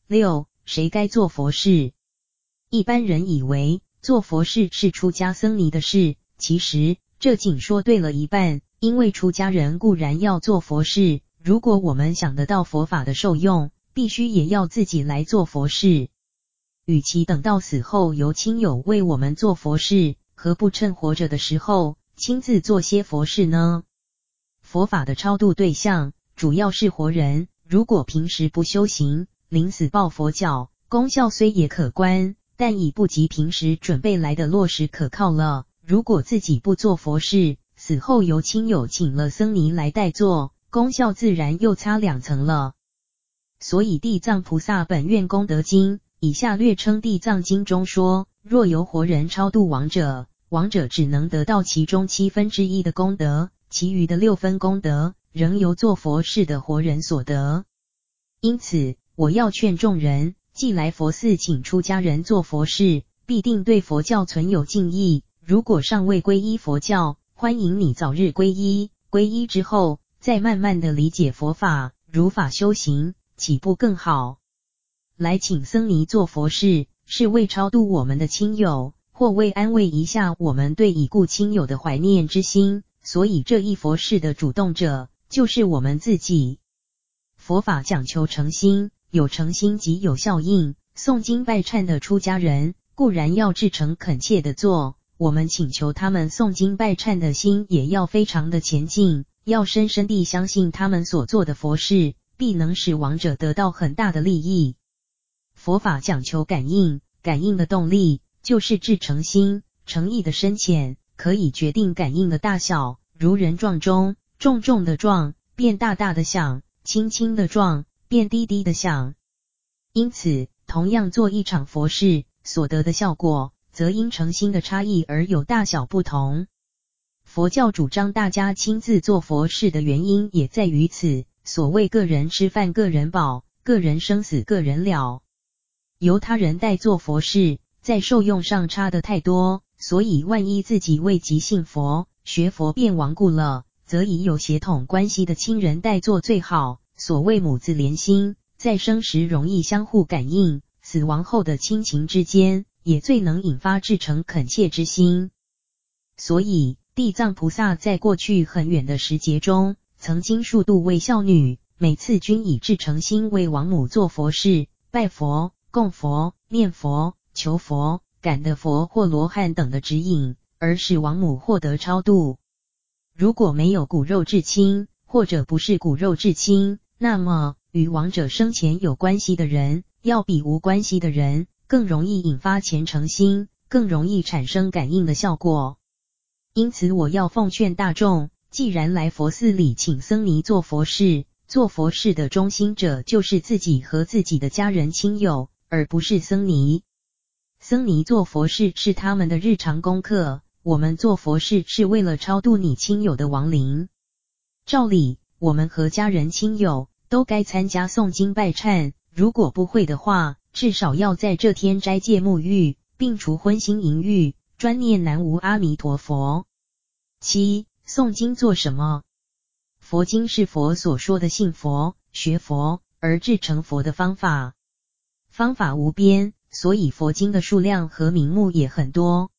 六，谁该做佛事？一般人以为做佛事是出家僧尼的事，其实这仅说对了一半。因为出家人固然要做佛事，如果我们想得到佛法的受用，必须也要自己来做佛事。与其等到死后由亲友为我们做佛事，何不趁活着的时候，亲自做些佛事呢？佛法的超度对象主要是活人，如果平时不修行，临死抱佛脚，功效虽也可观，但已不及平时准备来的落实可靠了。如果自己不做佛事，死后由亲友请了僧尼来代做，功效自然又差两层了。所以《地藏菩萨本愿功德经》以下略称《地藏经》中说，若由活人超度亡者。亡者只能得到其中七分之一的功德，其余的六分功德仍由做佛事的活人所得。因此，我要劝众人，既来佛寺请出家人做佛事，必定对佛教存有敬意。如果尚未皈依佛教，欢迎你早日皈依。皈依之后，再慢慢的理解佛法，如法修行，岂不更好？来请僧尼做佛事，是为超度我们的亲友。或为安慰一下我们对已故亲友的怀念之心，所以这一佛事的主动者就是我们自己。佛法讲求诚心，有诚心即有效应。诵经拜忏的出家人固然要至诚恳切的做，我们请求他们诵经拜忏的心也要非常的虔敬，要深深地相信他们所做的佛事必能使亡者得到很大的利益。佛法讲求感应，感应的动力。就是至诚心，诚意的深浅可以决定感应的大小。如人撞钟，重重的撞便大大的响，轻轻的撞便低低的响。因此，同样做一场佛事，所得的效果，则因诚心的差异而有大小不同。佛教主张大家亲自做佛事的原因也在于此。所谓个人吃饭个人饱，个人生死个人了。由他人代做佛事，在受用上差得太多，所以万一自己未及信佛，学佛便亡故了，则以有血统关系的亲人代做最好。所谓母子连心，在生时容易相互感应，死亡后的亲情之间也最能引发至诚恳切之心。所以地藏菩萨在过去很远的时节中，曾经数度为孝女，每次均以至诚心为王母做佛事，拜佛、供佛、念佛、求佛、感得佛或罗汉等的指引，而使王母获得超度。如果没有骨肉至亲，或者不是骨肉至亲，那么与亡者生前有关系的人，要比无关系的人更容易引发虔诚心，更容易产生感应的效果。因此，我要奉劝大众。既然来佛寺里请僧尼做佛事，做佛事的中心者就是自己和自己的家人亲友，而不是僧尼。僧尼做佛事是他们的日常功课，我们做佛事是为了超度你亲友的亡灵。照理，我们和家人亲友都该参加诵经拜忏，如果不会的话，至少要在这天斋戒沐浴，并除荤腥淫欲，专念南无阿弥陀佛。七。诵经做什么？佛经是佛所说的信佛、学佛而至成佛的方法，方法无边，所以佛经的数量和名目也很多。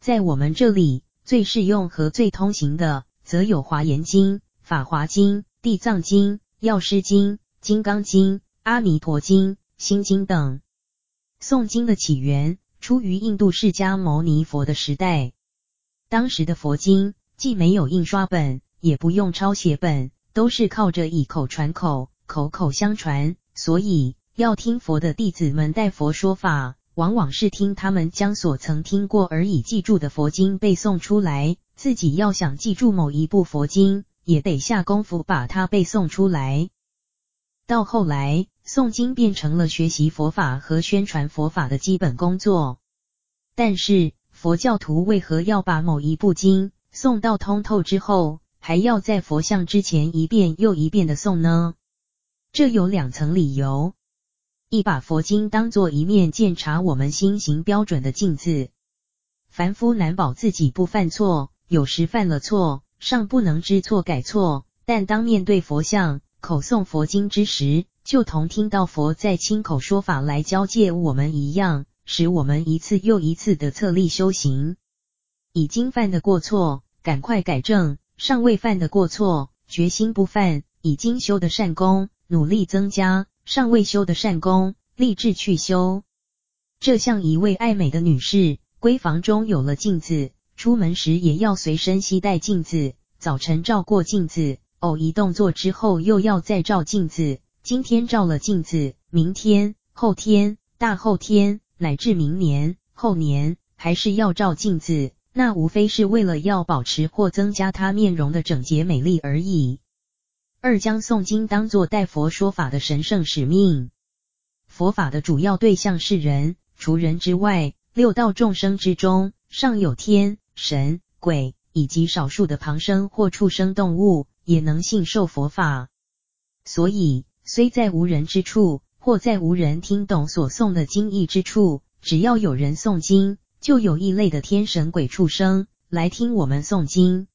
在我们这里最适用和最通行的，则有华严经、法华经、地藏经、药师经、金刚经、阿弥陀经、心经等。诵经的起源出于印度释迦牟尼佛的时代，当时的佛经。既没有印刷本，也不用抄写本，都是靠着以口传口，口口相传。所以要听佛的弟子们代佛说法，往往是听他们将所曾听过而已记住的佛经背诵出来。自己要想记住某一部佛经，也得下功夫把它背诵出来。到后来，诵经变成了学习佛法和宣传佛法的基本工作。但是佛教徒为何要把某一部经诵到通透之后，还要在佛像之前一遍又一遍的诵呢？这有两层理由：一，把佛经当作一面检查我们心行标准的镜子。凡夫难保自己不犯错，有时犯了错，尚不能知错改错；但当面对佛像，口诵佛经之时，就同听到佛在亲口说法来教诫我们一样，使我们一次又一次的策励修行。已经犯的过错，赶快改正；尚未犯的过错，决心不犯；已经修的善功，努力增加；尚未修的善功，立志去修。这像一位爱美的女士，闺房中有了镜子，出门时也要随身携带镜子。早晨照过镜子，偶一动作之后又要再照镜子。今天照了镜子，明天、后天、大后天，乃至明年、后年，还是要照镜子。那无非是为了要保持或增加他面容的整洁美丽而已。二，将诵经当作代佛说法的神圣使命。佛法的主要对象是人，除人之外，六道众生之中，尚有天、神、鬼，以及少数的旁生或畜生动物，也能信受佛法。所以，虽在无人之处，或在无人听懂所诵的经义之处，只要有人诵经。就有异类的天神鬼畜生来听我们诵经。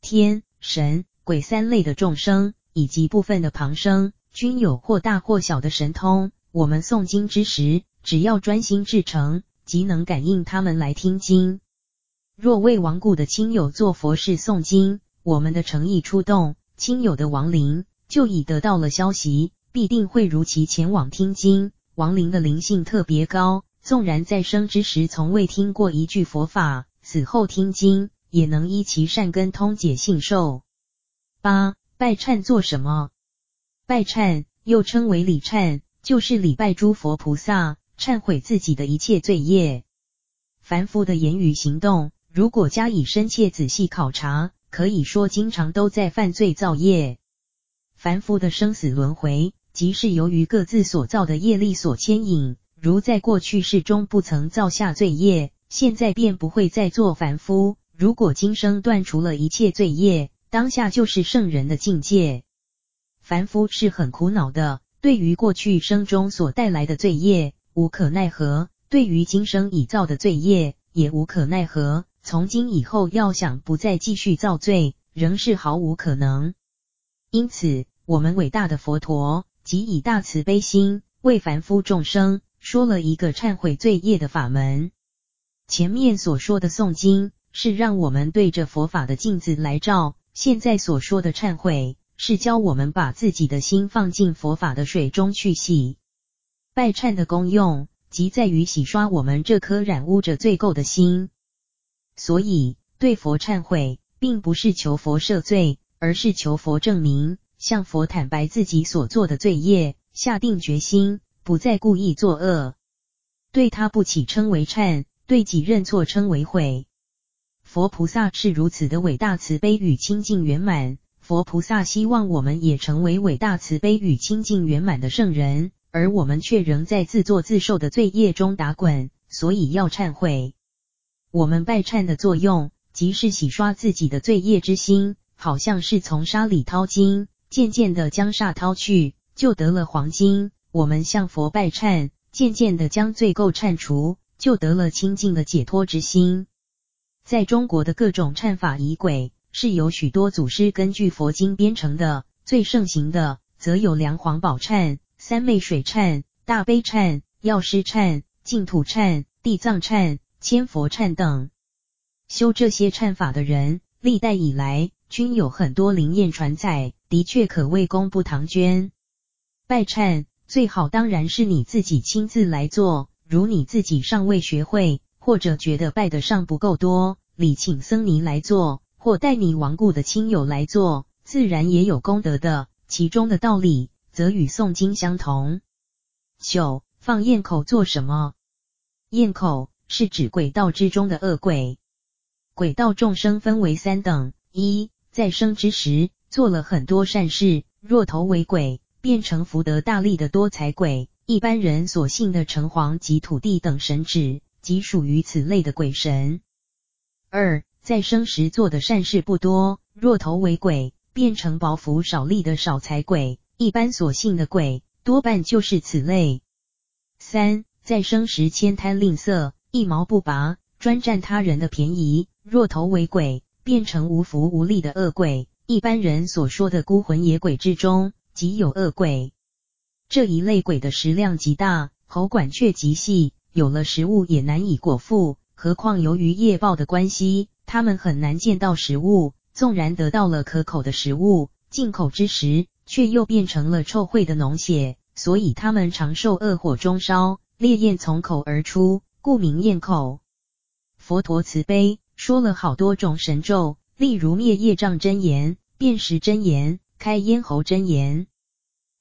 天神鬼三类的众生以及部分的旁生，均有或大或小的神通。我们诵经之时，只要专心至诚，即能感应他们来听经。若为亡故的亲友做佛事诵经，我们的诚意出动，亲友的亡灵就已得到了消息，必定会如期前往听经。亡灵的灵性特别高。纵然在生之时从未听过一句佛法，死后听经也能依其善根通解信受。八、拜忏做什么？拜忏又称为礼忏，就是礼拜诸佛菩萨，忏悔自己的一切罪业。凡夫的言语行动，如果加以深切仔细考察，可以说经常都在犯罪造业。凡夫的生死轮回，即是由于各自所造的业力所牵引。如在过去世中不曾造下罪业，现在便不会再做凡夫。如果今生断除了一切罪业，当下就是圣人的境界。凡夫是很苦恼的，对于过去生中所带来的罪业无可奈何，对于今生已造的罪业也无可奈何。从今以后要想不再继续造罪，仍是毫无可能。因此，我们伟大的佛陀即以大慈悲心为凡夫众生说了一个忏悔罪业的法门。前面所说的诵经是让我们对着佛法的镜子来照，现在所说的忏悔是教我们把自己的心放进佛法的水中去洗。拜忏的功用即在于洗刷我们这颗染污着罪垢的心。所以，对佛忏悔，并不是求佛赦罪，而是求佛证明，向佛坦白自己所做的罪业，下定决心，不再故意作恶。对他不起称为忏，对己认错称为悔。佛菩萨是如此的伟大慈悲与清净圆满，佛菩萨希望我们也成为伟大慈悲与清净圆满的圣人，而我们却仍在自作自受的罪业中打滚，所以要忏悔。我们拜忏的作用，即是洗刷自己的罪业之心，好像是从沙里淘金，渐渐的将沙淘去，就得了黄金。我们向佛拜忏，渐渐的将罪垢忏除，就得了清净的解脱之心。在中国的各种忏法仪轨，是由许多祖师根据佛经编成的，最盛行的，则有梁皇宝忏、三昧水忏、大悲忏、药师忏、净土忏、地藏忏。千佛忏等，修这些忏法的人，历代以来均有很多灵验传载，的确可谓功不唐捐。拜忏最好当然是你自己亲自来做，如你自己尚未学会，或者觉得拜得上不够多，礼请僧尼来做，或带你亡故的亲友来做，自然也有功德的。其中的道理，则与诵经相同。九，放焰口做什么？焰口。是指鬼道之中的恶鬼。鬼道众生分为三等：一，在生之时做了很多善事，若投为鬼，变成福德大力的多财鬼；一般人所信的城隍及土地等神祇，即属于此类的鬼神。二，在生时做的善事不多，若投为鬼，变成薄福少力的少财鬼；一般所信的鬼，多半就是此类。三，在生时慳贪吝啬。一毛不拔，专占他人的便宜。若投为鬼，变成无福无力的恶鬼。一般人所说的孤魂野鬼之中，即有恶鬼。这一类鬼的食量极大，喉管却极细，有了食物也难以果腹。何况由于业报的关系，他们很难见到食物。纵然得到了可口的食物，进口之时，却又变成了臭秽的脓血。所以他们常受恶火中烧，烈焰从口而出。故名焰口。佛陀慈悲，说了好多种神咒，例如灭业障真言、辨识真言、开咽喉真言。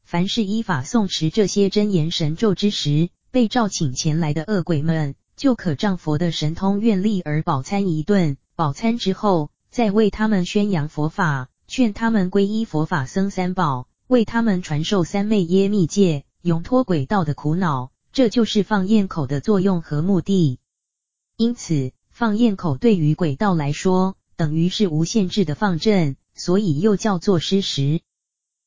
凡是依法诵持这些真言神咒之时，被召请前来的恶鬼们，就可仗佛的神通愿力而饱餐一顿。饱餐之后，再为他们宣扬佛法，劝他们皈依佛法僧三宝，为他们传授三昧耶密戒，永脱鬼道的苦恼。这就是放焰口的作用和目的。因此，放焰口对于鬼道来说，等于是无限制的放阵，所以又叫做施食。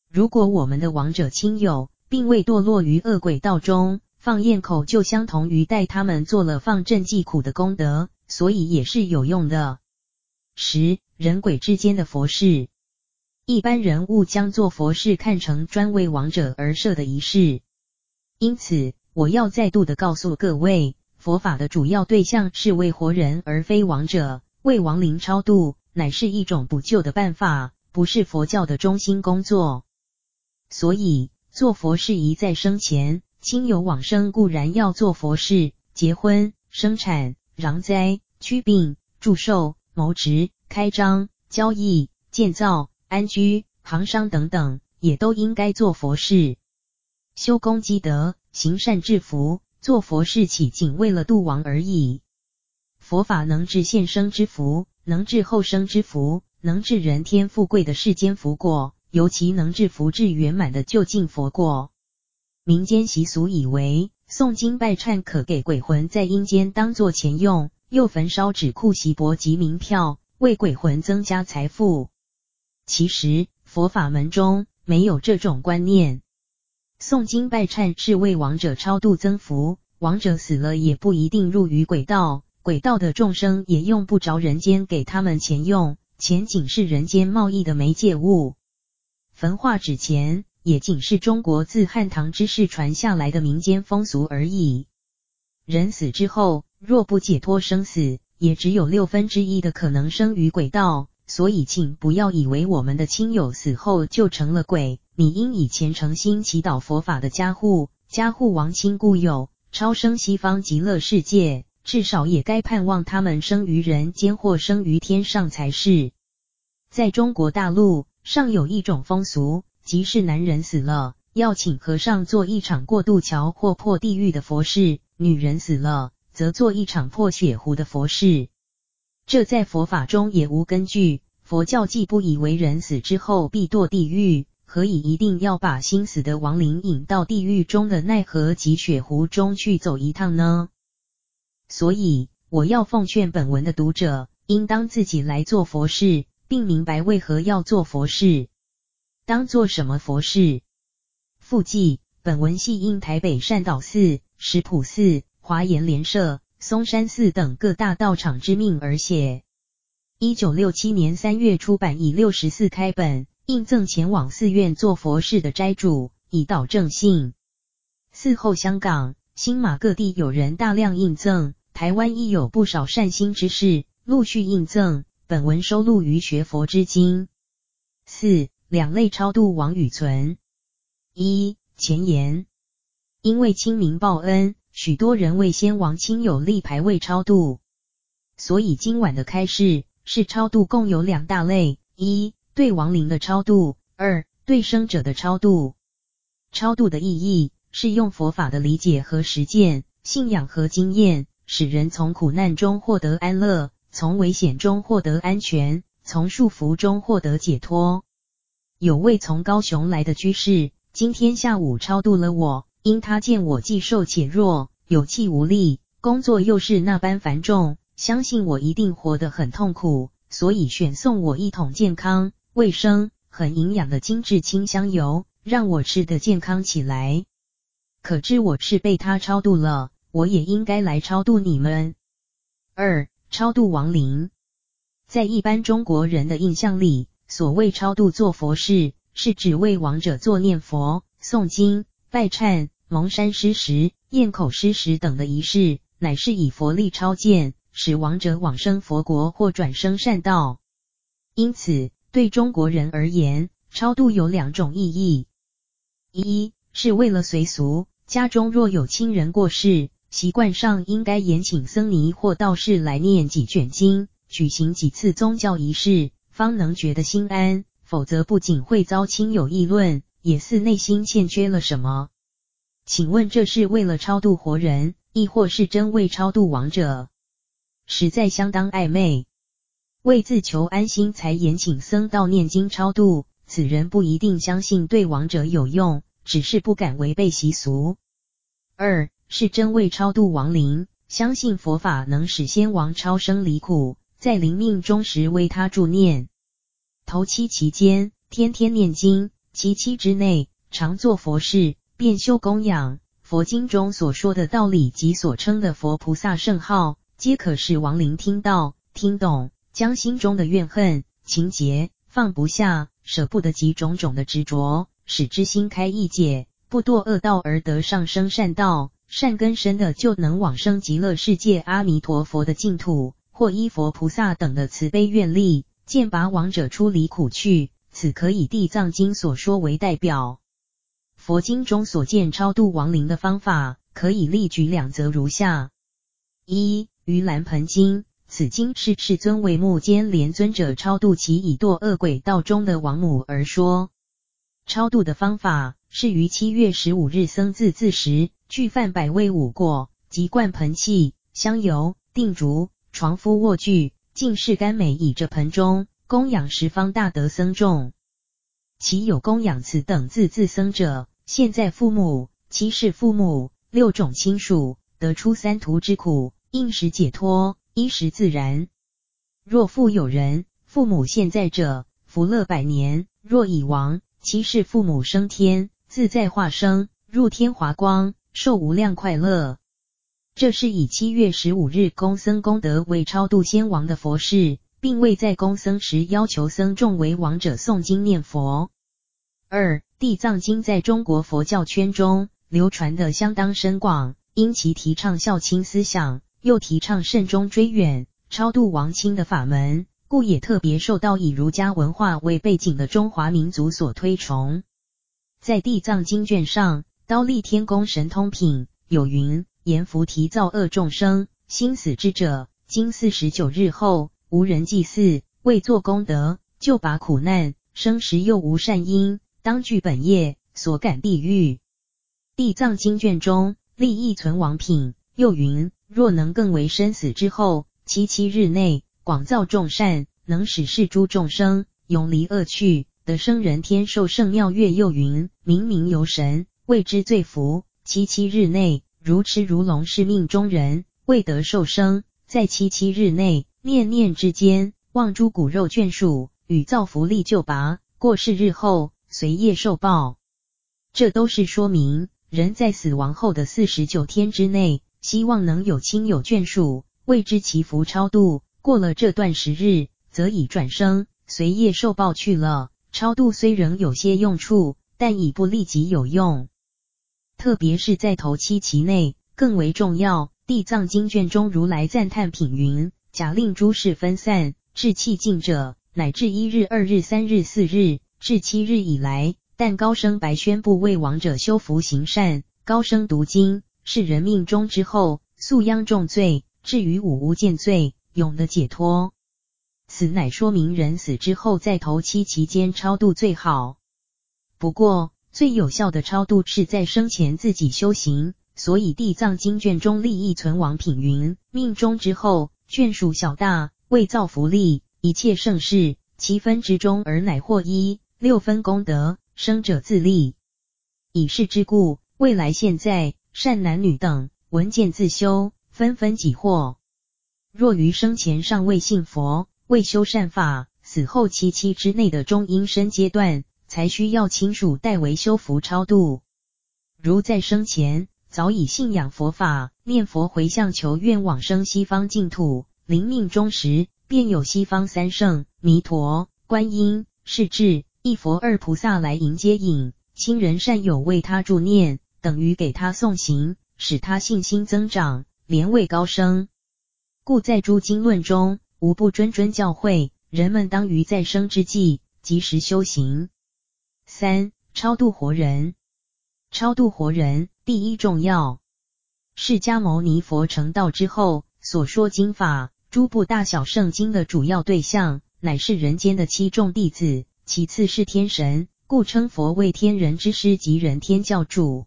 如果我们的亡者亲友并未堕落于恶鬼道中，放焰口就相同于代他们做了放阵济苦的功德，所以也是有用的。十、人鬼之间的佛事，一般人物将做佛事看成专为亡者而设的仪式，因此。我要再度的告诉各位，佛法的主要对象是为活人而非亡者，为亡灵超度乃是一种补救的办法，不是佛教的中心工作。所以做佛事宜在生前，亲友往生固然要做佛事，结婚、生产、攘灾、驱病、祝寿、谋职、开张、交易、建造、安居、行商等等，也都应该做佛事，修功积德。行善致福，做佛事岂仅为了度亡而已？佛法能治现生之福，能治后生之福，能治人天富贵的世间福果，尤其能治福至圆满的究竟佛果。民间习俗以为，诵经拜忏可给鬼魂在阴间当做钱用，又焚烧纸库锡箔及名票，为鬼魂增加财富。其实佛法门中没有这种观念。诵经拜忏是为亡者超度增福，亡者死了也不一定入于鬼道，鬼道的众生也用不着人间给他们钱用，钱仅是人间贸易的媒介物。焚化纸钱也仅是中国自汉唐之世传下来的民间风俗而已。人死之后，若不解脱生死，也只有六分之一的可能生于鬼道。所以，请不要以为我们的亲友死后就成了鬼。你应以虔诚心祈祷佛法的加护，加护亡亲故友，超生西方极乐世界。至少也该盼望他们生于人间或生于天上才是。在中国大陆，尚有一种风俗，即是男人死了，要请和尚做一场过渡桥或破地狱的佛事；女人死了，则做一场破血湖的佛事。这在佛法中也无根据。佛教既不以为人死之后必堕地狱。何以一定要把心死的亡灵引到地狱中的奈何及血湖中去走一趟呢？所以，我要奉劝本文的读者，应当自己来做佛事，并明白为何要做佛事。当做什么佛事？附记：本文系应台北善导寺、石普寺、华严莲社、嵩山寺等各大道场之命而写。一九六七年三月出版，以六十四开本。应赠前往寺院做佛事的斋主，以导正信。嗣后香港、新马各地有人大量印赠，台湾亦有不少善心之士陆续印赠。本文收录于《学佛之经》。四、两类超度亡与存。一、前言：因为清明报恩，许多人为先王亲友立牌位超度，所以今晚的开示是超度共有两大类：一、对亡灵的超度，二、对生者的超度。超度的意义是用佛法的理解和实践、信仰和经验，使人从苦难中获得安乐，从危险中获得安全，从束缚中获得解脱。有位从高雄来的居士，今天下午超度了我，因他见我既瘦且弱，有气无力，工作又是那般繁重，相信我一定活得很痛苦，所以选送我一桶健康。卫生很营养的精致清香油，让我吃得健康起来。可知我是被他超度了，我也应该来超度你们。二、超度亡灵，在一般中国人的印象里，所谓超度做佛事，是指为亡者做念佛、诵经、拜忏、蒙山施食、咽口施食等的仪式，乃是以佛力超荐，使亡者往生佛国或转生善道。因此，对中国人而言，超度有两种意义：一是为了随俗，家中若有亲人过世，习惯上应该延请僧尼或道士来念几卷经，举行几次宗教仪式，方能觉得心安；否则不仅会遭亲友议论，也似内心欠缺了什么。请问这是为了超度活人，亦或是真为超度亡者？实在相当暧昧。为自求安心才延请僧道念经超度，此人不一定相信对亡者有用，只是不敢违背习俗。二是真为超度亡灵，相信佛法能使先王超生离苦，在临命终时为他助念。头七期间，天天念经；其七之内，常做佛事，遍修供养。佛经中所说的道理及所称的佛菩萨圣号，皆可使亡灵听到、听懂。将心中的怨恨、情结放不下、舍不得及种种的执着，使之心开意解，不堕恶道而得上升善道。善根深的就能往生极乐世界阿弥陀佛的净土，或依佛菩萨等的慈悲愿力，渐拔亡者出离苦趣。此可以地藏经所说为代表。佛经中所见超度亡灵的方法，可以例举两则如下：一、盂兰盆经。此经是世尊为目犍连尊者超度其已堕恶鬼道中的亡母而说。超度的方法是于七月十五日僧自自时，具饭百味五过，及灌盆器、香油、定烛、床敷卧具，尽是甘美以着盆中，供养十方大德僧众。其有供养此等自自僧者，现在父母、妻室父母、六种亲属，得出三途之苦，应时解脱，衣食自然。若复有人，父母现在者，福乐百年；若已亡，七世父母升天，自在化生，入天华光，受无量快乐。这是以七月十五日公僧功德为超度先王的佛事，并未在公僧时要求僧众为亡者诵经念佛。二、地藏经在中国佛教圈中流传得相当深广，因其提倡孝亲思想，又提倡慎终追远、超度亡亲的法门，故也特别受到以儒家文化为背景的中华民族所推崇。在地藏经卷上，忉利天宫神通品有云。阎浮提造恶众生，心死之者，经四十九日后，无人祭祀，未作功德，就拔苦难，生时又无善因，当具本业，所感地狱。地藏经卷中利益存亡品又云：若能更为生死之后七七日内广造众善，能使是诸众生永离恶趣，得生人天受胜妙乐。又云：冥冥有神，谓之罪福，七七日内。如痴如聋是命中人，未得受生，在七七日内，念念之间，望诸骨肉眷属，与造福力就拔，过世日后，随业受报。这都是说明，人在死亡后的四十九天之内，希望能有亲友眷属为之祈福超度。过了这段时日，则已转生，随业受报去了。超度虽仍有些用处，但已不立即有用。特别是在头七期内更为重要。地藏经卷中如来赞叹品云：假令诸事分散，志气尽者，乃至一日、二日、三日、四日至七日以来，但高声白宣布为亡者修福行善，高声读经，是人命终之后，宿殃重罪，至于五无间罪，永得解脱。此乃说明人死之后，在头七期间超度最好。不过，最有效的超度是在生前自己修行，所以地藏经卷中利益存亡品云：命中之后，眷属小大为造福利，一切盛事，七分之中而乃获一，六分功德，生者自立。以是之故，未来现在善男女等闻见自修，纷纷己获。若于生前尚未信佛，未修善法，死后七七之内的中阴身阶段。才需要亲属代为修福超度。如在生前早已信仰佛法，念佛回向求愿往生西方净土，临命终时便有西方三圣弥陀、观音、势至、一佛二菩萨来迎接引，亲人善友为他助念，等于给他送行，使他信心增长，莲位高升。故在诸经论中无不谆谆教诲人们当于在生之际及时修行。三、超度活人，超度活人第一重要。释迦牟尼佛成道之后所说经法，诸部大小圣经的主要对象，乃是人间的七众弟子，其次是天神，故称佛为天人之师及人天教主。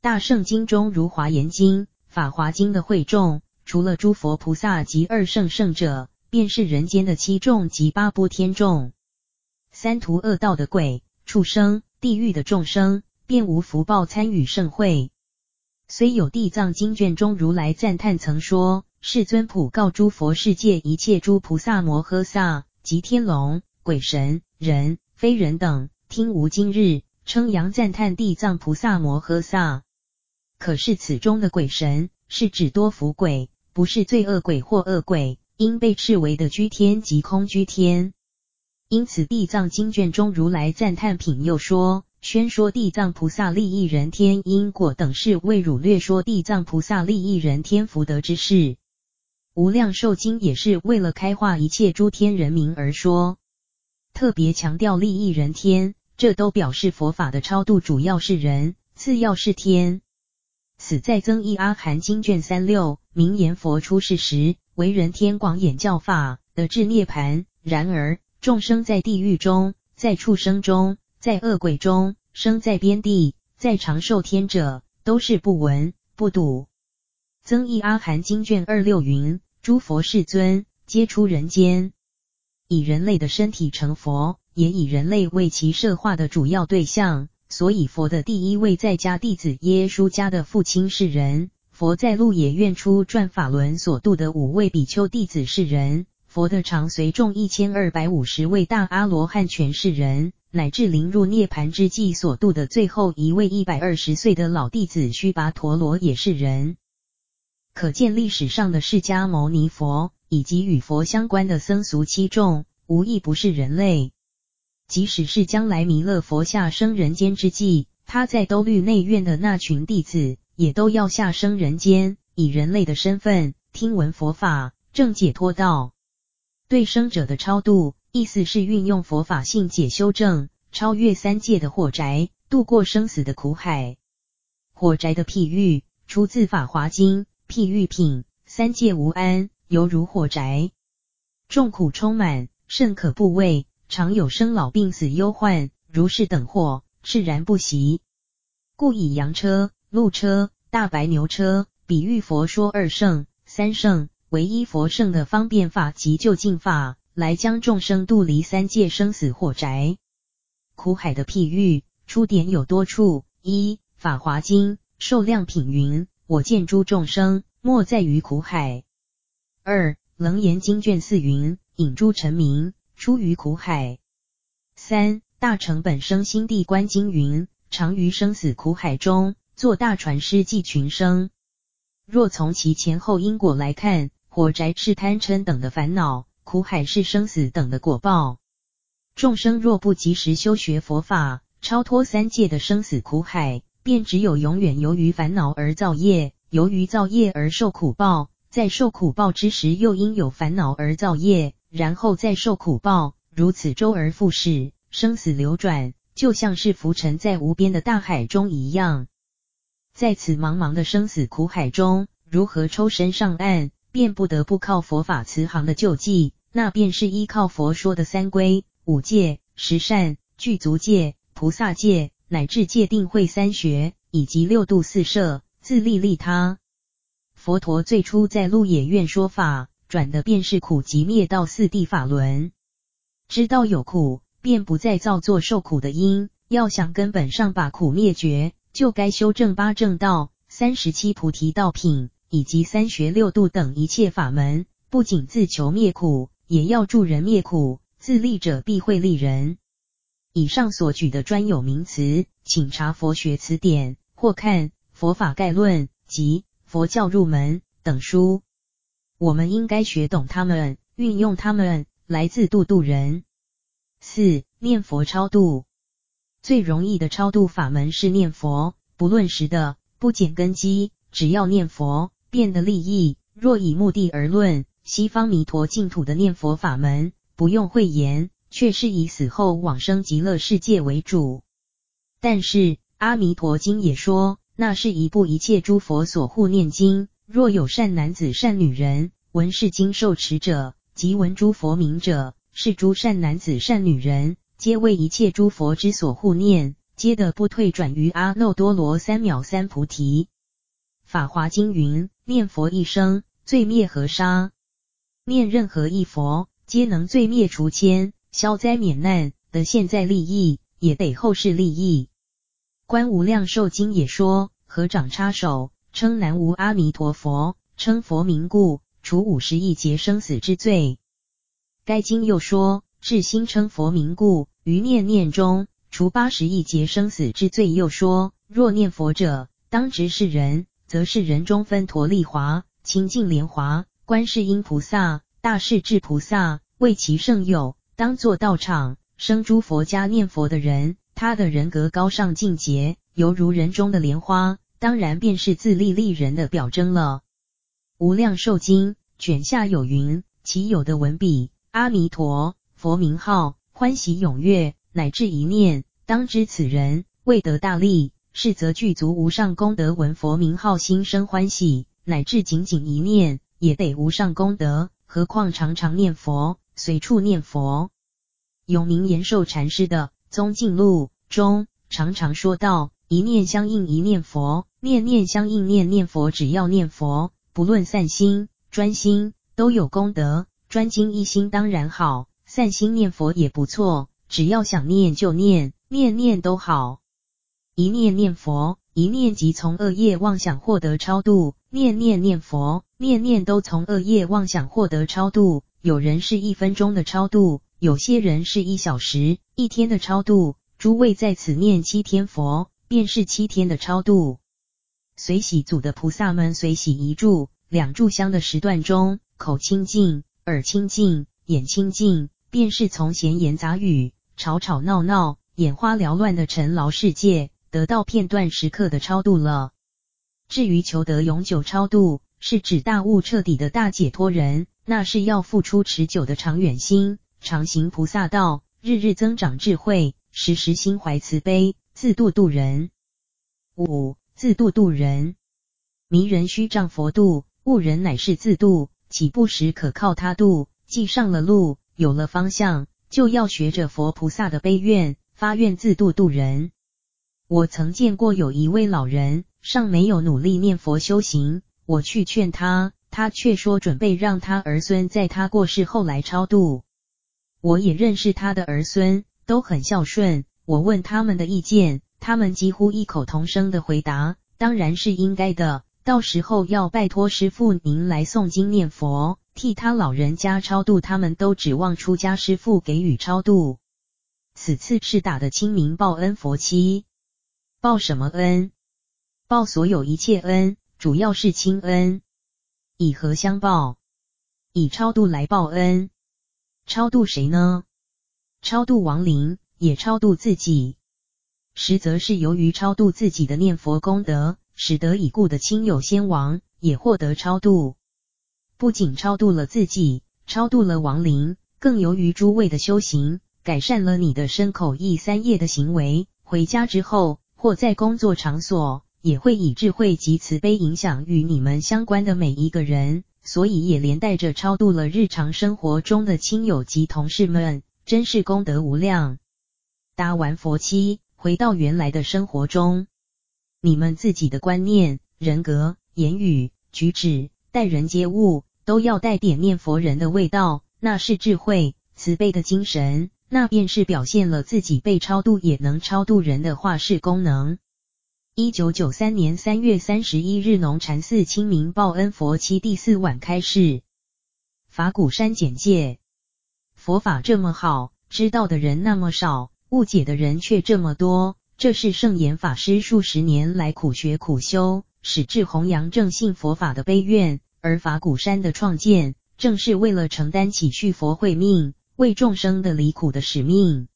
大圣经中如华严经、法华经的会众，除了诸佛菩萨及二圣圣者，便是人间的七众及八波天众。三途恶道的鬼。畜生、地狱的众生便无福报参与盛会。虽有地藏经卷中如来赞叹曾说：“世尊普告诸佛世界一切诸菩萨摩诃萨及天龙鬼神人非人等，听吾今日称扬赞叹地藏菩萨摩诃萨。”可是此中的鬼神是指多福鬼，不是罪恶鬼或恶鬼，应被斥为的居天及空居天。因此，地藏经卷中如来赞叹品又说：“宣说地藏菩萨利益人天因果等事，为汝略说地藏菩萨利益人天福德之事。”无量寿经也是为了开化一切诸天人民而说，特别强调利益人天，这都表示佛法的超度主要是人，次要是天。此在增益阿含经卷三六名言佛出世时，为人天广演教法，得至涅槃。然而。众生在地狱中，在畜生中，在恶鬼中，生在边地，在长寿天者，都是不闻不睹。增益阿含经卷二六云：诸佛世尊皆出人间，以人类的身体成佛，也以人类为其设化的主要对象，所以佛的第一位在家弟子耶输迦的父亲是人。佛在鹿野苑初转法轮所度的五位比丘弟子是人。佛的常随众一千二百五十位大阿罗汉全是人，乃至临入涅槃之际所度的最后一位一百二十岁的老弟子须跋陀罗也是人。可见历史上的释迦牟尼佛以及与佛相关的僧俗七众，无一不是人类。即使是将来弥勒佛下生人间之际，他在兜率内院的那群弟子，也都要下生人间，以人类的身份听闻佛法，正解脱道。对生者的超度，意思是运用佛法性解修正，超越三界的火宅，度过生死的苦海。火宅的譬喻出自《法华经》，譬喻品：三界无安，犹如火宅，众苦充满，甚可怖畏，常有生老病死忧患，如是等祸，炽然不息。故以羊车、鹿车、大白牛车，比喻佛说二圣、三圣。唯一佛圣的方便法及究竟法，来将众生度离三界生死火宅。苦海的譬喻出典有多处：一、《法华经》受量品云：“我见诸众生，莫在于苦海。”二、《楞严经》卷四云：“引诸尘民出于苦海。”三、《大乘本生心地观经》云：“常于生死苦海中，作大船师济群生。”若从其前后因果来看，火宅是贪嗔等的烦恼，苦海是生死等的果报。众生若不及时修学佛法，超脱三界的生死苦海，便只有永远由于烦恼而造业，由于造业而受苦报，在受苦报之时又因有烦恼而造业，然后再受苦报，如此周而复始，生死流转，就像是浮沉在无边的大海中一样。在此茫茫的生死苦海中，如何抽身上岸？便不得不靠佛法慈航的救济，那便是依靠佛说的三归、五戒、十善、具足戒、菩萨戒，乃至戒定慧三学，以及六度四摄，自利利他。佛陀最初在鹿野苑说法，转的便是苦集灭道四谛法轮。知道有苦，便不再造作受苦的因。要想根本上把苦灭绝，就该修正八正道、三十七菩提道品。以及三学六度等一切法门，不仅自求灭苦，也要助人灭苦。自利者必会利人。以上所举的专有名词，请查佛学词典，或看《佛法概论》及《佛教入门》等书。我们应该学懂它们，运用它们来自度度人。四、念佛超度，最容易的超度法门是念佛，不论时的，不减根基，只要念佛。变得利益。若以目的而论，西方弥陀净土的念佛法门，不用讳言，却是以死后往生极乐世界为主。但是《阿弥陀经》也说，那是一部一切诸佛所护念经。若有善男子、善女人，闻是经受持者，及闻诸佛名者，是诸善男子、善女人，皆为一切诸佛之所护念，皆得不退转于阿耨多罗三藐三菩提。法华经云：念佛一声，罪灭河沙；念任何一佛，皆能罪灭除千，消灾免难，得现在利益，也得后世利益。观无量寿经也说：合掌插手，称南无阿弥陀佛，称佛名故，除五十亿劫生死之罪。该经又说：至心称佛名故，于念念中，除八十亿劫生死之罪。又说：若念佛者，当知是人。则是人中分陀利华、清净莲华、观世音菩萨、大势至菩萨，为其圣友，当作道场，生诸佛家念佛的人，他的人格高尚净洁，犹如人中的莲花，当然便是自利利人的表征了。无量寿经卷下有云：其有的文笔阿弥陀佛名号，欢喜踊跃，乃至一念，当知此人未得大利。是则具足无上功德，闻佛名号心生欢喜，乃至仅仅一念也得无上功德，何况常常念佛，随处念佛。永明延寿禅师的《宗镜录》中常常说道：一念相应一念佛，念念相应念念佛。只要念佛，不论散心、专心，都有功德。专精一心当然好，散心念佛也不错。只要想念就念，念念都好。一念念佛，一念即从恶业妄想获得超度；念念念佛，念念都从恶业妄想获得超度。有人是一分钟的超度，有些人是一小时、一天的超度。诸位在此念七天佛，便是七天的超度。随喜组的菩萨们随喜一炷、两炷香的时段中，口清净、耳清净、眼清净，便是从闲言杂语、吵吵闹闹、眼花缭乱的尘劳世界，得到片段时刻的超度了。至于求得永久超度，是指大悟彻底的大解脱人，那是要付出持久的长远心，常行菩萨道，日日增长智慧，时时心怀慈悲，自度度人。五、自度度人，迷人虚仗佛度，悟人乃是自度，起步时可靠他度？既上了路，有了方向，就要学着佛菩萨的悲愿，发愿自度度人。我曾见过有一位老人，尚没有努力念佛修行，我去劝他，他却说准备让他儿孙在他过世后来超度。我也认识他的儿孙，都很孝顺。我问他们的意见，他们几乎异口同声的回答：当然是应该的。到时候要拜托师傅您来诵经念佛，替他老人家超度。他们都指望出家师父给予超度。此次是打的清明报恩佛七，报什么恩？报所有一切恩，主要是亲恩。以何相报？以超度来报恩。超度谁呢？超度亡灵，也超度自己。实则是由于超度自己的念佛功德。使得已故的亲友先亡，也获得超度。不仅超度了自己，超度了亡灵，更由于诸位的修行，改善了你的身口意三业的行为。回家之后，或在工作场所，也会以智慧及慈悲影响与你们相关的每一个人，所以也连带着超度了日常生活中的亲友及同事们，真是功德无量。搭完佛七，回到原来的生活中。你们自己的观念、人格、言语、举止、待人接物，都要带点念佛人的味道，那是智慧、慈悲的精神，那便是表现了自己被超度也能超度人的化世功能。一九九三年三月三十一日，农禅寺清明报恩佛七第四晚开示。法鼓山简介：佛法这么好，知道的人那么少，误解的人却这么多。这是圣严法师数十年来苦学苦修，矢志弘扬正信佛法的悲愿，而法鼓山的创建，正是为了承担起续佛慧命、为众生的离苦的使命。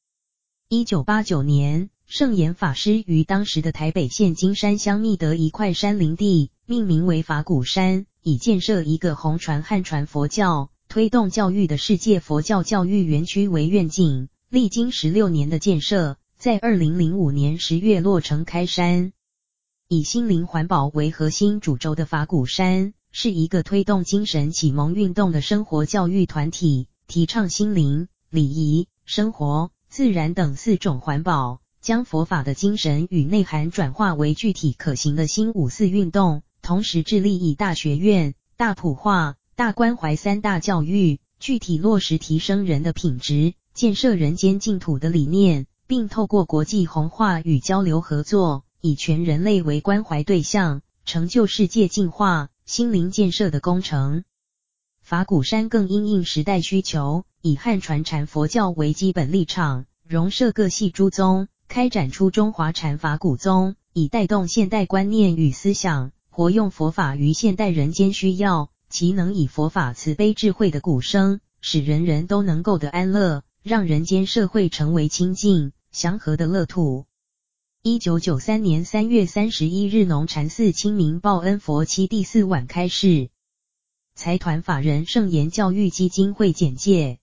一九八九年，圣严法师于当时的台北县金山乡觅得一块山林地，命名为法鼓山，以建设一个弘传汉传佛教、推动教育的世界佛教教育园区为愿景，历经十六年的建设。在二零零五年十月落成开山，以心灵环保为核心主轴的法鼓山，是一个推动精神启蒙运动的生活教育团体，提倡心灵、礼仪、生活、自然等四种环保，将佛法的精神与内涵转化为具体可行的新五四运动，同时致力以大学院、大普化、大关怀三大教育，具体落实提升人的品质、建设人间净土的理念。并透过国际弘化与交流合作，以全人类为关怀对象，成就世界净化、心灵建设的工程。法鼓山更因应时代需求，以汉传禅佛教为基本立场，融摄各系诸宗，开展出中华禅法古宗，以带动现代观念与思想，活用佛法于现代人间需要，其能以佛法慈悲智慧的鼓声，使人人都能够得安乐。让人间社会成为清净祥和的乐土。一九九三年三月三十一日，农禅寺清明报恩佛七第四晚开示。财团法人圣严教育基金会简介：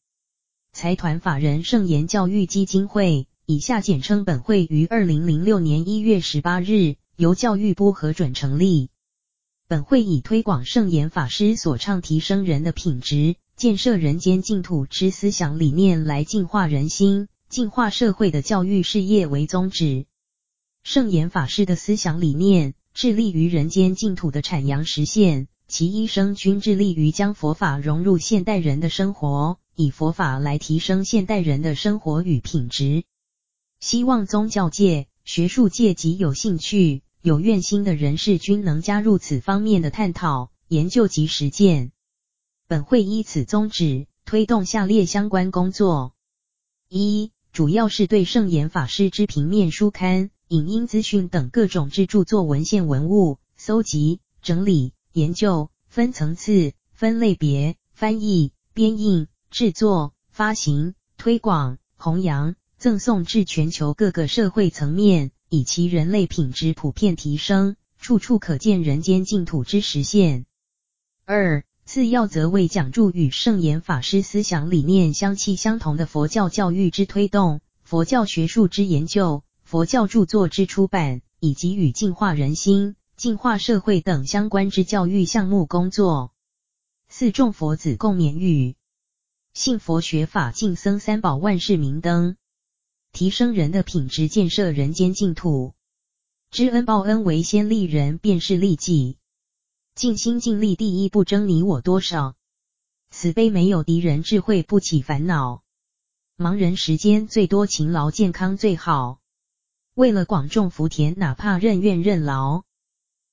财团法人圣严教育基金会（以下简称本会）于二零零六年一月十八日由教育部核准成立。本会以推广圣严法师所倡提升人的品质。建设人间净土之思想理念来净化人心、净化社会的教育事业为宗旨。圣严法师的思想理念致力于人间净土的阐扬实现，其一生均致力于将佛法融入现代人的生活，以佛法来提升现代人的生活与品质。希望宗教界、学术界及有兴趣、有愿心的人士均能加入此方面的探讨、研究及实践。本会依此宗旨，推动下列相关工作：一、主要是对圣严法师之平面书刊、影音资讯等各种之著作文献文物搜集、整理、研究，分层次、分类别、翻译、编印、制作、发行、推广、弘扬。赠送至全球各个社会层面，以其人类品质普遍提升，处处可见人间净土之实现。二、次要则为讲着与圣严法师思想理念相契相同的佛教教育之推动、佛教学术之研究、佛教著作之出版，以及与净化人心、净化社会等相关之教育项目工作。四、众佛子共勉语，信佛学法净僧三宝万事明灯。提升人的品质，建设人间净土。知恩报恩，为先利人，便是利己。尽心尽力，第一不争你我多少。慈悲没有敌人，智慧不起烦恼。忙人时间最多，勤劳健康最好。为了广种福田，哪怕任怨任劳。